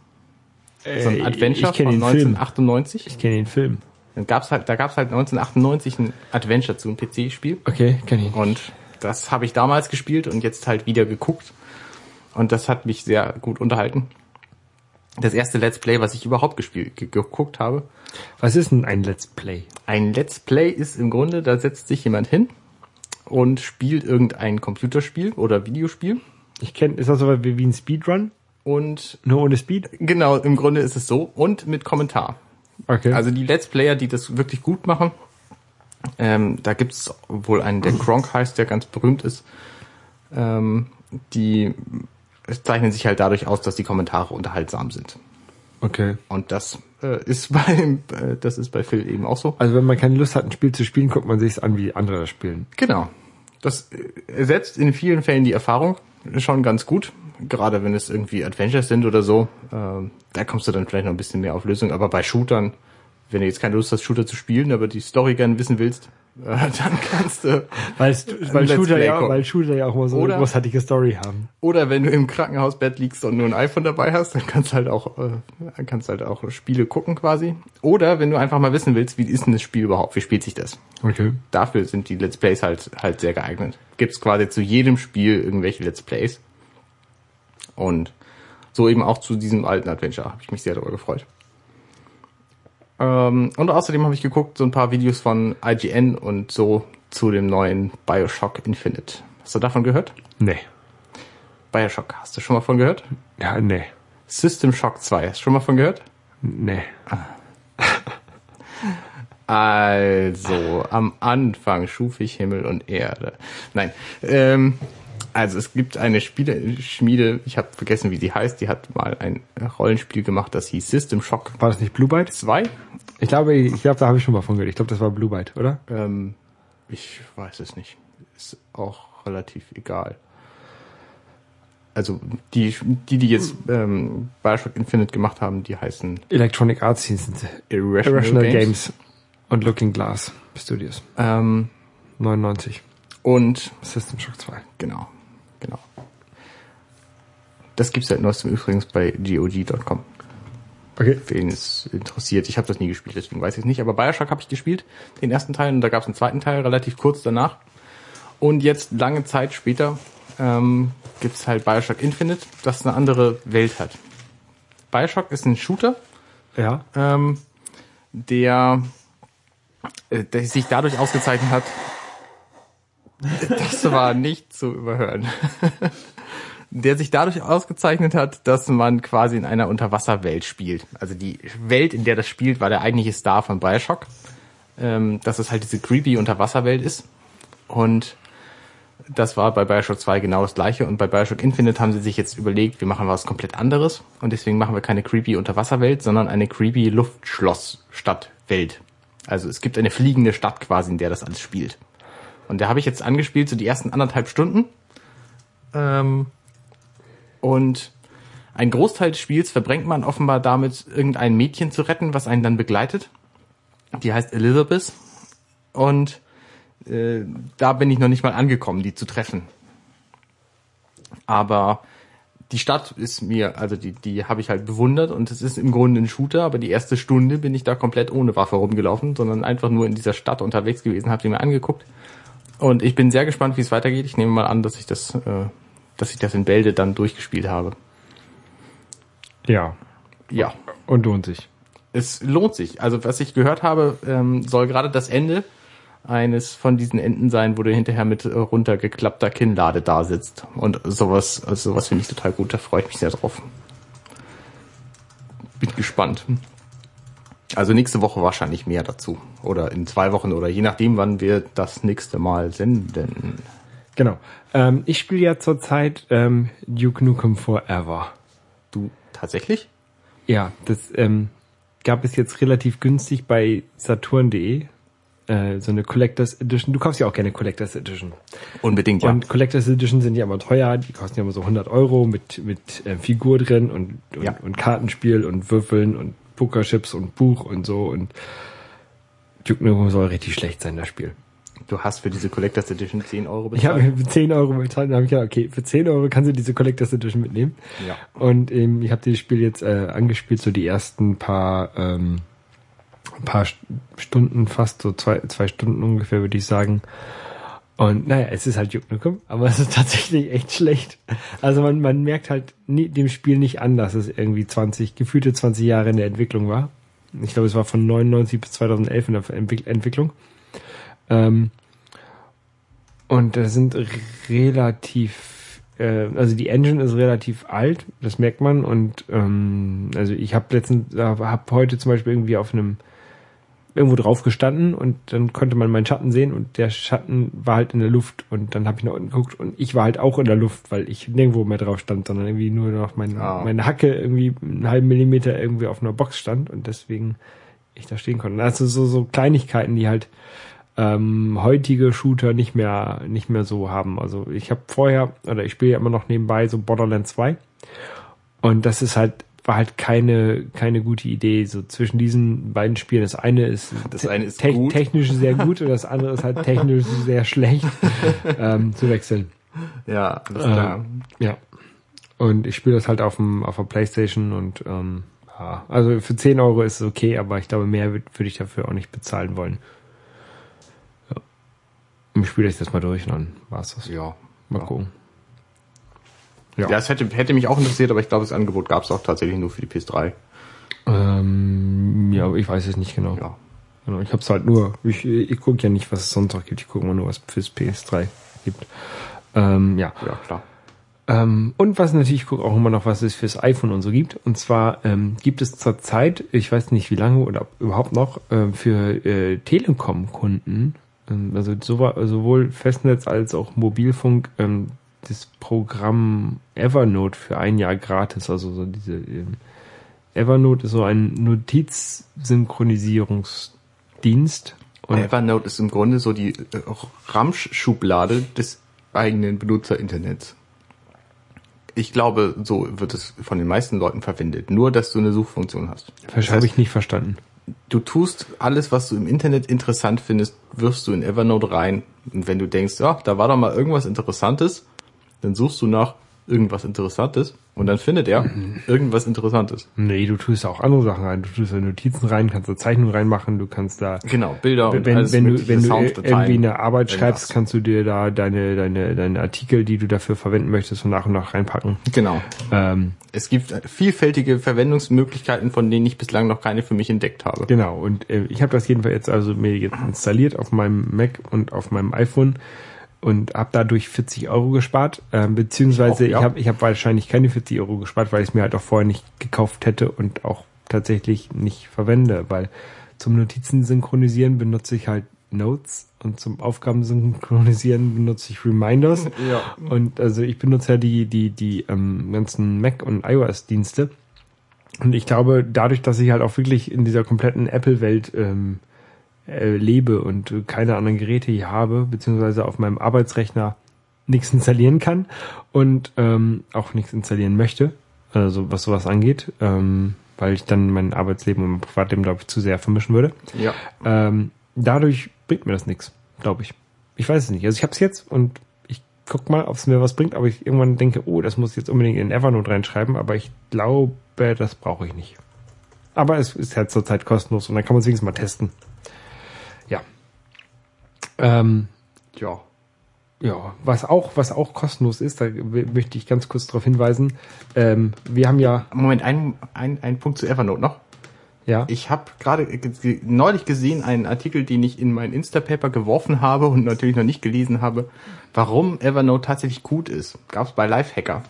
So ein Äh, Adventure von den Film. 1998. Ich kenne den Film. Dann gab's halt, da gab's halt 1998 ein Adventure zu einem PC-Spiel. Okay, kenne ich. Und das habe ich damals gespielt und jetzt halt wieder geguckt. Und das hat mich sehr gut unterhalten. Das erste Let's Play, was ich überhaupt gespielt, ge geguckt habe. Was ist denn ein Let's Play? Ein Let's Play ist im Grunde, da setzt sich jemand hin und spielt irgendein Computerspiel oder Videospiel Ich kenne, ist das so wie, wie ein Speedrun? Und Nur ohne Speed? genau, im Grunde ist es so. Und mit Kommentar. Okay. Also die Let's Player, die das wirklich gut machen, ähm, da gibt's wohl einen, der Gronk heißt, der ganz berühmt ist. Ähm, die zeichnen sich halt dadurch aus, dass die Kommentare unterhaltsam sind. okay. Und das äh, ist bei äh, das ist bei Phil eben auch so. Also wenn man keine Lust hat, ein Spiel zu spielen, guckt man sich an, wie andere das spielen. Genau. Das äh, ersetzt in vielen Fällen die Erfahrung schon ganz gut. Gerade wenn es irgendwie Adventures sind oder so. Ähm, da kommst du dann vielleicht noch ein bisschen mehr auf Lösung. Aber bei Shootern, wenn du jetzt keine Lust hast, Shooter zu spielen, aber die Story gerne wissen willst, äh, dann kannst du. Weil, weil, Shooter ja, gucken. weil Shooter ja auch mal so Oder- eine großartige Story haben. Oder wenn du im Krankenhausbett liegst und nur ein iPhone dabei hast, dann kannst du halt auch, äh, kannst halt auch Spiele gucken quasi. Oder wenn du einfach mal wissen willst, wie ist denn das Spiel überhaupt? Wie spielt sich das? Okay. dafür sind die Let's Plays halt halt sehr geeignet. Gibt's quasi zu jedem Spiel irgendwelche Let's Plays. Und so eben auch zu diesem alten Adventure habe ich mich sehr darüber gefreut. Ähm, und außerdem habe ich geguckt so ein paar Videos von IGN und so zu dem neuen BioShock Infinite. Hast du davon gehört? Nee. BioShock, hast du schon mal von gehört? Ja, nee. System Shock 2, hast du schon mal von gehört? Nee. Also, am Anfang schuf ich Himmel und Erde. Nein, ähm, also es gibt eine Spieleschmiede, ich habe vergessen, wie sie heißt, die hat mal ein Rollenspiel gemacht, das hieß System Shock War das nicht Blue Byte? 2. Ich glaube, ich glaube, da habe ich schon mal von gehört. Ich glaube, das war Blue Byte, oder? Ähm, ich weiß es nicht. Ist auch relativ egal. Also die, die, die jetzt ähm, Bioshock Infinite gemacht haben, die heißen Electronic Arts sind Irrational, Irrational Games. Games. und Looking Glass Studios. Ähm, 99. und System Shock 2. Genau, genau. Das gibt's seit neuestem übrigens bei GOG.com. Okay. Wen es interessiert. Ich habe das nie gespielt, deswegen weiß ich es nicht. Aber Bioshock habe ich gespielt, den ersten Teil, und da gab's einen zweiten Teil, relativ kurz danach. Und jetzt, lange Zeit später, ähm, gibt's halt Bioshock Infinite, das eine andere Welt hat. Bioshock ist ein Shooter, Ja. ähm, der, äh, der sich dadurch ausgezeichnet hat, das war nicht zu überhören, der sich dadurch ausgezeichnet hat, dass man quasi in einer Unterwasserwelt spielt. Also die Welt, in der das spielt, war der eigentliche Star von Bioshock, ähm, dass es halt diese creepy Unterwasserwelt ist und das war bei Bioshock 2 genau das gleiche und bei Bioshock Infinite haben sie sich jetzt überlegt, wir machen was komplett anderes und deswegen machen wir keine creepy Unterwasserwelt, sondern eine creepy Luftschloss-Stadtwelt. Also es gibt eine fliegende Stadt quasi, in der das alles spielt. Und da habe ich jetzt angespielt, so die ersten anderthalb Stunden. Ähm, und ein Großteil des Spiels verbringt man offenbar damit, irgendein Mädchen zu retten, was einen dann begleitet. Die heißt Elizabeth. Und äh, da bin ich noch nicht mal angekommen, die zu treffen. Aber die Stadt ist mir, also die, die habe ich halt bewundert und es ist im Grunde ein Shooter, aber die erste Stunde bin ich da komplett ohne Waffe rumgelaufen, sondern einfach nur in dieser Stadt unterwegs gewesen, habe sie mir angeguckt. Und ich bin sehr gespannt, wie es weitergeht. Ich nehme mal an, dass ich das, äh, dass ich das in Bälde dann durchgespielt habe. Ja. Ja, Und lohnt sich. es lohnt sich. Also was ich gehört habe, ähm, soll gerade das Ende eines von diesen Enden sein, wo du hinterher mit äh, runtergeklappter Kinnlade da sitzt. Und sowas, also sowas finde ich total gut, da freue ich mich sehr drauf. Bin gespannt. Also nächste Woche wahrscheinlich mehr dazu. Oder in zwei Wochen oder je nachdem, wann wir das nächste Mal senden. Genau. Ähm, ich spiele ja zurzeit ähm, Duke Nukem Forever. Du tatsächlich? Ja, das ähm, gab es jetzt relativ günstig bei Saturn.de. Äh, so eine Collectors Edition. Du kaufst ja auch gerne Collectors Edition. Unbedingt, ja. Und Collectors Edition sind ja immer teuer. Die kosten ja immer so 100 Euro mit, mit äh, Figur drin und, und, Ja. und Kartenspiel und Würfeln und Pokerchips und Buch und so. Und Duke Nukem soll richtig schlecht sein, das Spiel. Du hast für diese Collectors Edition 10 Euro Ich habe bezahlt. für 10 Euro bezahlt habe ich gedacht, okay, für 10 Euro kannst du diese Collectors Edition mitnehmen. Ja. Und ähm, ich habe dieses Spiel jetzt äh, angespielt, so die ersten paar, ähm, paar St- Stunden, fast so zwei, zwei Stunden ungefähr, würde ich sagen. Und naja, es ist halt Duke Nukem, aber es ist tatsächlich echt schlecht. Also man, man merkt halt nie, dem Spiel nicht an, dass es irgendwie 20, gefühlte 20 Jahre in der Entwicklung war. Ich glaube, es war von 99 bis 2011 in der Entwick Entwicklung. Ähm, und da sind relativ äh, also die Engine ist relativ alt, das merkt man und ähm, also ich habe letztens, habe heute zum Beispiel irgendwie auf einem irgendwo drauf gestanden und dann konnte man meinen Schatten sehen und der Schatten war halt in der Luft und dann habe ich nach unten geguckt und ich war halt auch in der Luft, weil ich nirgendwo mehr drauf stand, sondern irgendwie nur noch mein, Ah. meine Hacke irgendwie einen halben Millimeter irgendwie auf einer Box stand und deswegen ich da stehen konnte. Also so, so Kleinigkeiten, die halt ähm, heutige Shooter nicht mehr nicht mehr so haben. Also ich habe vorher oder ich spiele ja immer noch nebenbei so Borderlands 2 und das ist halt war halt keine keine gute Idee so zwischen diesen beiden Spielen. Das eine ist Das eine ist te gut. technisch sehr gut und das andere ist halt technisch sehr schlecht ähm, zu wechseln. Ja, klar. Ähm, ja. Und ich spiele das halt auf dem auf der Playstation und ähm, ja, also für 10 Euro ist es okay, aber ich glaube, mehr würde würd ich dafür auch nicht bezahlen wollen. Ja. Spiele ich das mal durch und dann war's das. ja. Mal ja. gucken. Ja, es hätte, hätte mich auch interessiert, aber ich glaube, das Angebot gab es auch tatsächlich nur für die PS3. Ähm, ja, aber ich weiß es nicht genau. Ja. genau ich hab's halt nur, ich, ich gucke ja nicht, was es sonst noch gibt. Ich gucke mal nur, was fürs PS3 gibt. Ähm, ja. Ja, klar. Ähm, und was natürlich, ich gucke auch immer noch, was es fürs iPhone und so gibt. Und zwar ähm, gibt es zurzeit, ich weiß nicht wie lange oder ob überhaupt noch, ähm, für äh, Telekom-Kunden, ähm, also sowohl Festnetz als auch Mobilfunk, ähm, das Programm Evernote für ein Jahr gratis. Also so diese ähm, Evernote ist so ein Notizsynchronisierungsdienst. Und Evernote ist im Grunde so die äh, Ramsch-Schublade des eigenen Benutzerinternets. Ich glaube, so wird es von den meisten Leuten verwendet. Nur, dass du eine Suchfunktion hast. das habe ich nicht verstanden. du tust alles, was du im Internet interessant findest, wirfst du in Evernote rein. Und wenn du denkst, ja, da war doch mal irgendwas Interessantes, dann suchst du nach irgendwas Interessantes und dann findet er irgendwas Interessantes. Nee, du tust auch andere Sachen rein. Du tust da Notizen rein, kannst da Zeichnungen reinmachen, du kannst da Genau, Bilder und wenn, alles wenn du, wenn du irgendwie eine Arbeit schreibst, kannst du dir da deine, deine, deine Artikel, die du dafür verwenden möchtest, von nach und nach reinpacken. Genau. Ähm, Es gibt vielfältige Verwendungsmöglichkeiten, von denen ich bislang noch keine für mich entdeckt habe. genau. Und äh, ich habe das jedenfalls jetzt also mir jetzt installiert auf meinem Mac und auf meinem iPhone und habe dadurch 40 Euro gespart, ähm, beziehungsweise Ich auch, ja. ich habe ich hab wahrscheinlich keine 40 Euro gespart, weil ich es mir halt auch vorher nicht gekauft hätte und auch tatsächlich nicht verwende, weil zum Notizen synchronisieren benutze ich halt Notes und zum Aufgaben synchronisieren benutze ich Reminders. Ja. Und also ich benutze ja die, die, die ähm, ganzen Mac- und iOS-Dienste. Und ich glaube, dadurch, dass ich halt auch wirklich in dieser kompletten Apple-Welt ähm, äh, lebe und keine anderen Geräte hier habe, beziehungsweise auf meinem Arbeitsrechner nichts installieren kann und ähm, auch nichts installieren möchte, also was sowas angeht, ähm, weil ich dann mein Arbeitsleben und mein Privatleben, glaube ich, zu sehr vermischen würde. Ja. Ähm, dadurch bringt mir das nichts, glaube ich. Ich weiß es nicht. Also ich habe es jetzt und ich guck mal, ob es mir was bringt, aber ich irgendwann denke, oh, das muss ich jetzt unbedingt in Evernote reinschreiben, aber ich glaube, das brauche ich nicht. Aber es ist halt zurzeit kostenlos und dann kann man es wenigstens mal testen. Ja. Ähm, Ja. ja, was auch, was auch kostenlos ist, da möchte ich ganz kurz darauf hinweisen. Ähm, wir haben ja, Moment, ein, ein, ein Punkt zu Evernote noch. ja, Ich habe gerade ge- neulich gesehen einen Artikel, den ich in mein Instapaper geworfen habe und natürlich noch nicht gelesen habe, warum Evernote tatsächlich gut ist. Gab es bei Lifehacker.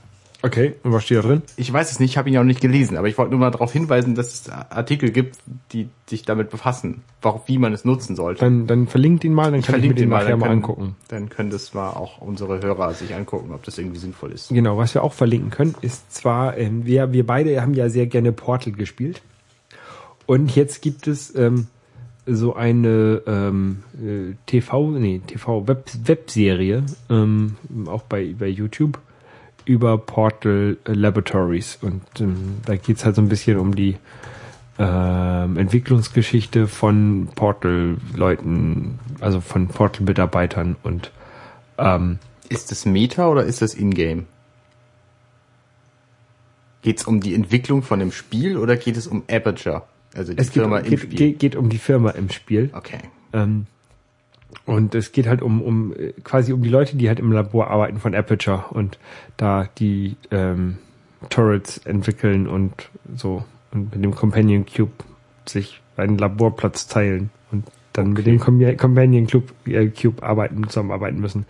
Okay, und was steht da drin? Ich weiß es nicht, ich habe ihn ja noch nicht gelesen, aber ich wollte nur mal darauf hinweisen, dass es Artikel gibt, die sich damit befassen, wie man es nutzen sollte. Dann, dann verlinkt ihn mal, dann kann ich, mir den den nachher mal können- angucken. Dann können das mal auch unsere Hörer sich angucken, ob das irgendwie sinnvoll ist. Genau, was wir auch verlinken können, ist zwar, ähm, wir, wir beide haben ja sehr gerne Portal gespielt. Und jetzt gibt es ähm, so eine ähm, äh, TV, nee, TV Web Webserie, ähm, auch bei, bei YouTube über Portal Laboratories. Und ähm, da geht's halt so ein bisschen um die ähm, Entwicklungsgeschichte von Portal-Leuten, also von Portal-Mitarbeitern und ähm, Ist das Meta oder ist das Ingame? Geht es um die Entwicklung von dem Spiel oder geht es um Aperture? Also die es geht, Firma um, im geht, Spiel. geht, geht um die Firma im Spiel. okay. Ähm, und es geht halt um, um quasi um die Leute, die halt im Labor arbeiten von Aperture und da die ähm, Turrets entwickeln und so und mit dem Companion Cube sich einen Laborplatz teilen und dann mit dem Com Companion Cube, äh, Cube arbeiten, zusammenarbeiten müssen.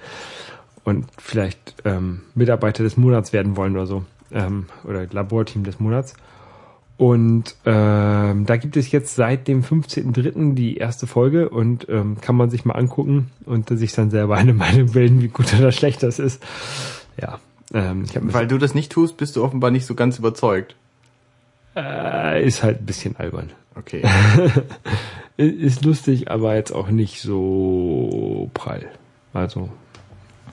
und vielleicht ähm, Mitarbeiter des Monats werden wollen oder so. Ähm, oder Laborteam des Monats. Und ähm, da gibt es jetzt seit dem 15.03. die erste Folge und ähm, kann man sich mal angucken und sich dann selber eine Meinung bilden, wie gut oder schlecht das ist. Ja. Ähm, ich hab Weil du das nicht tust, bist du offenbar nicht so ganz überzeugt. äh, ist halt ein bisschen albern. Okay. Ist lustig, aber jetzt auch nicht so prall. Also,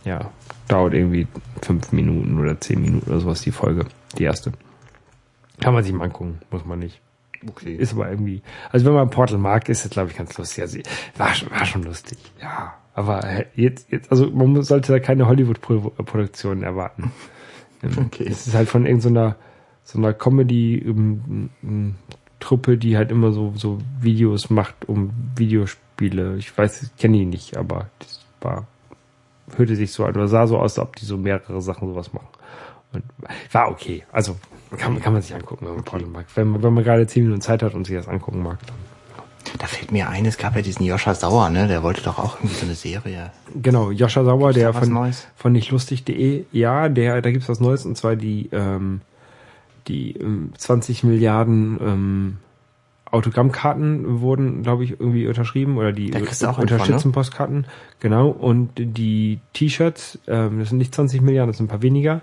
ja, dauert irgendwie fünf Minuten oder zehn Minuten oder sowas die Folge, die erste. Kann man sich mal angucken, muss man nicht. Okay. Ist aber irgendwie, also wenn man Portal mag, ist es glaube ich ganz lustig. Also, war, schon- war schon lustig, ja. Aber jetzt, jetzt, also man sollte da keine Hollywood-Produktion erwarten. Okay. Es ist halt von irgendeiner so einer Comedy-Truppe, die halt immer so, so Videos macht um Videospiele. Ich weiß, ich kenne die nicht, aber das war, hörte sich so an oder sah so aus, als ob die so mehrere Sachen sowas machen. Und war okay. Also kann, kann man sich angucken, wenn man Portal mag. Wenn wenn man gerade zehn Minuten Zeit hat und sich das angucken mag. Dann. Da fällt mir ein, es gab ja diesen Joscha Sauer, ne? Der wollte doch auch irgendwie so eine Serie. Genau, Joscha Sauer, der von, Neues? von nichtlustig.de, ja, der, da gibt's was Neues und zwar die, ähm, die ähm, 20 Milliarden ähm, Autogrammkarten wurden, glaube ich, irgendwie unterschrieben oder die von, ne? Unterstützenpostkarten, genau, und die T-Shirts, ähm, das sind nicht 20 Milliarden, das sind ein paar weniger,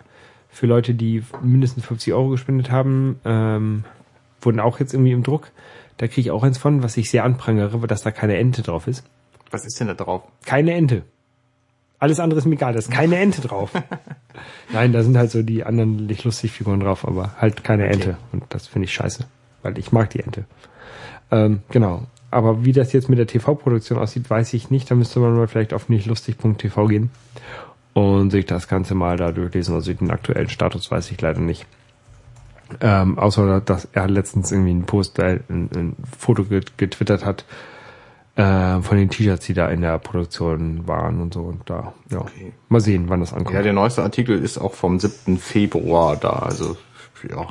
für Leute, die mindestens 50 Euro gespendet haben, ähm, wurden auch jetzt irgendwie im Druck. Da kriege ich auch eins von, was ich sehr anprangere, dass da keine Ente drauf ist. Was ist denn da drauf? Keine Ente. Alles andere ist mir egal, da ist keine Ente drauf. Nein, da sind halt so die anderen nicht lustig Figuren drauf, aber halt keine Ente. Und das finde ich scheiße, weil ich mag die Ente. Ähm, genau. Aber wie das jetzt mit der TV-Produktion aussieht, weiß ich nicht. Da müsste man mal vielleicht auf nichtlustig.tv gehen und sich das Ganze mal da durchlesen. Also den aktuellen Status weiß ich leider nicht. Ähm, außer dass er letztens irgendwie einen Post, äh, ein, ein Foto get- getwittert hat äh, von den T-Shirts, die da in der Produktion waren und so. Und da, ja, Okay. mal sehen, wann das ankommt. Ja, der neueste Artikel ist auch vom 7. Februar da. Also, ja.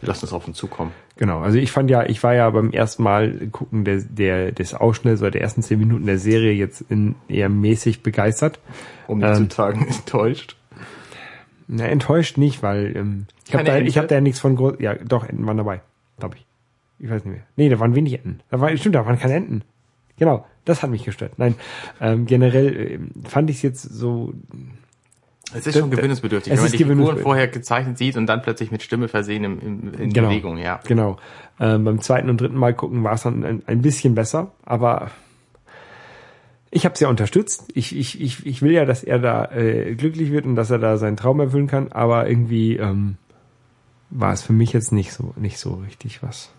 Wir lassen es auf uns zukommen. Genau, also ich fand ja, ich war ja beim ersten Mal gucken der, der des Ausschnitts oder der ersten zehn Minuten der Serie jetzt in eher mäßig begeistert. Um nicht Ähm, zu sagen, enttäuscht. Na, enttäuscht nicht, weil ähm, ich habe da, ich hab da ja nichts von groß. Ja, doch, Enten waren dabei, glaube ich. Ich weiß nicht mehr. Nee, da waren wenig Enten. Da war, stimmt, da waren keine Enten. Genau, das hat mich gestört. Nein, ähm, generell ähm, fand ich es jetzt so. Es ist schon Das- gewöhnungsbedürftig, es wenn man die Figuren vorher gezeichnet sieht und dann plötzlich mit Stimme versehen im, im, in Genau. Bewegung, ja. Genau. Ähm, beim zweiten und dritten Mal gucken war es dann ein, ein bisschen besser, aber ich habe es ja unterstützt. Ich, ich, ich, ich will ja, dass er da äh, glücklich wird und dass er da seinen Traum erfüllen kann, aber irgendwie ähm, war es für mich jetzt nicht so nicht so richtig was.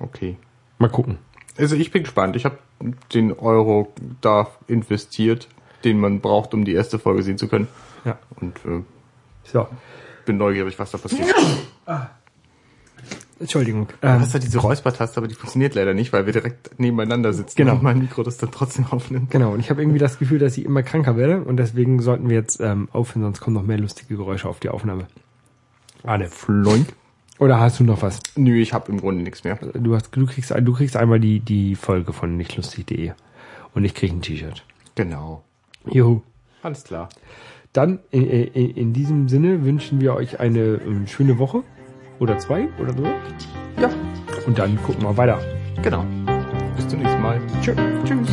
Okay. Mal gucken. Also ich bin gespannt. Ich habe den Euro da investiert, den man braucht, um die erste Folge sehen zu können. Ja. Und äh, So. bin neugierig, was da passiert. Entschuldigung. Du Ähm, hast ja diese Räuspertaste, aber die funktioniert leider nicht, weil wir direkt nebeneinander sitzen Genau. und mein Mikro das dann trotzdem aufnimmt. genau. Und ich habe irgendwie das Gefühl, dass ich immer kranker werde und deswegen sollten wir jetzt ähm, aufhören, sonst kommen noch mehr lustige Geräusche auf die Aufnahme. Arne. Floink. Oder hast du noch was? Nö, ich habe im Grunde nichts mehr. Du hast, du kriegst, du kriegst einmal die, die Folge von nichtlustig.de und ich krieg ein T-Shirt. Genau. Juhu. Alles klar. Dann in, in, in diesem Sinne wünschen wir euch eine ähm, schöne Woche oder zwei oder so. Ja, Und dann gucken wir weiter. genau. Bis zum nächsten Mal. Tschö. Tschüss.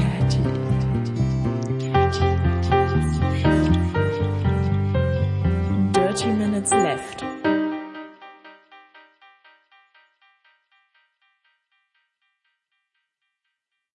Dirty Minutes Left.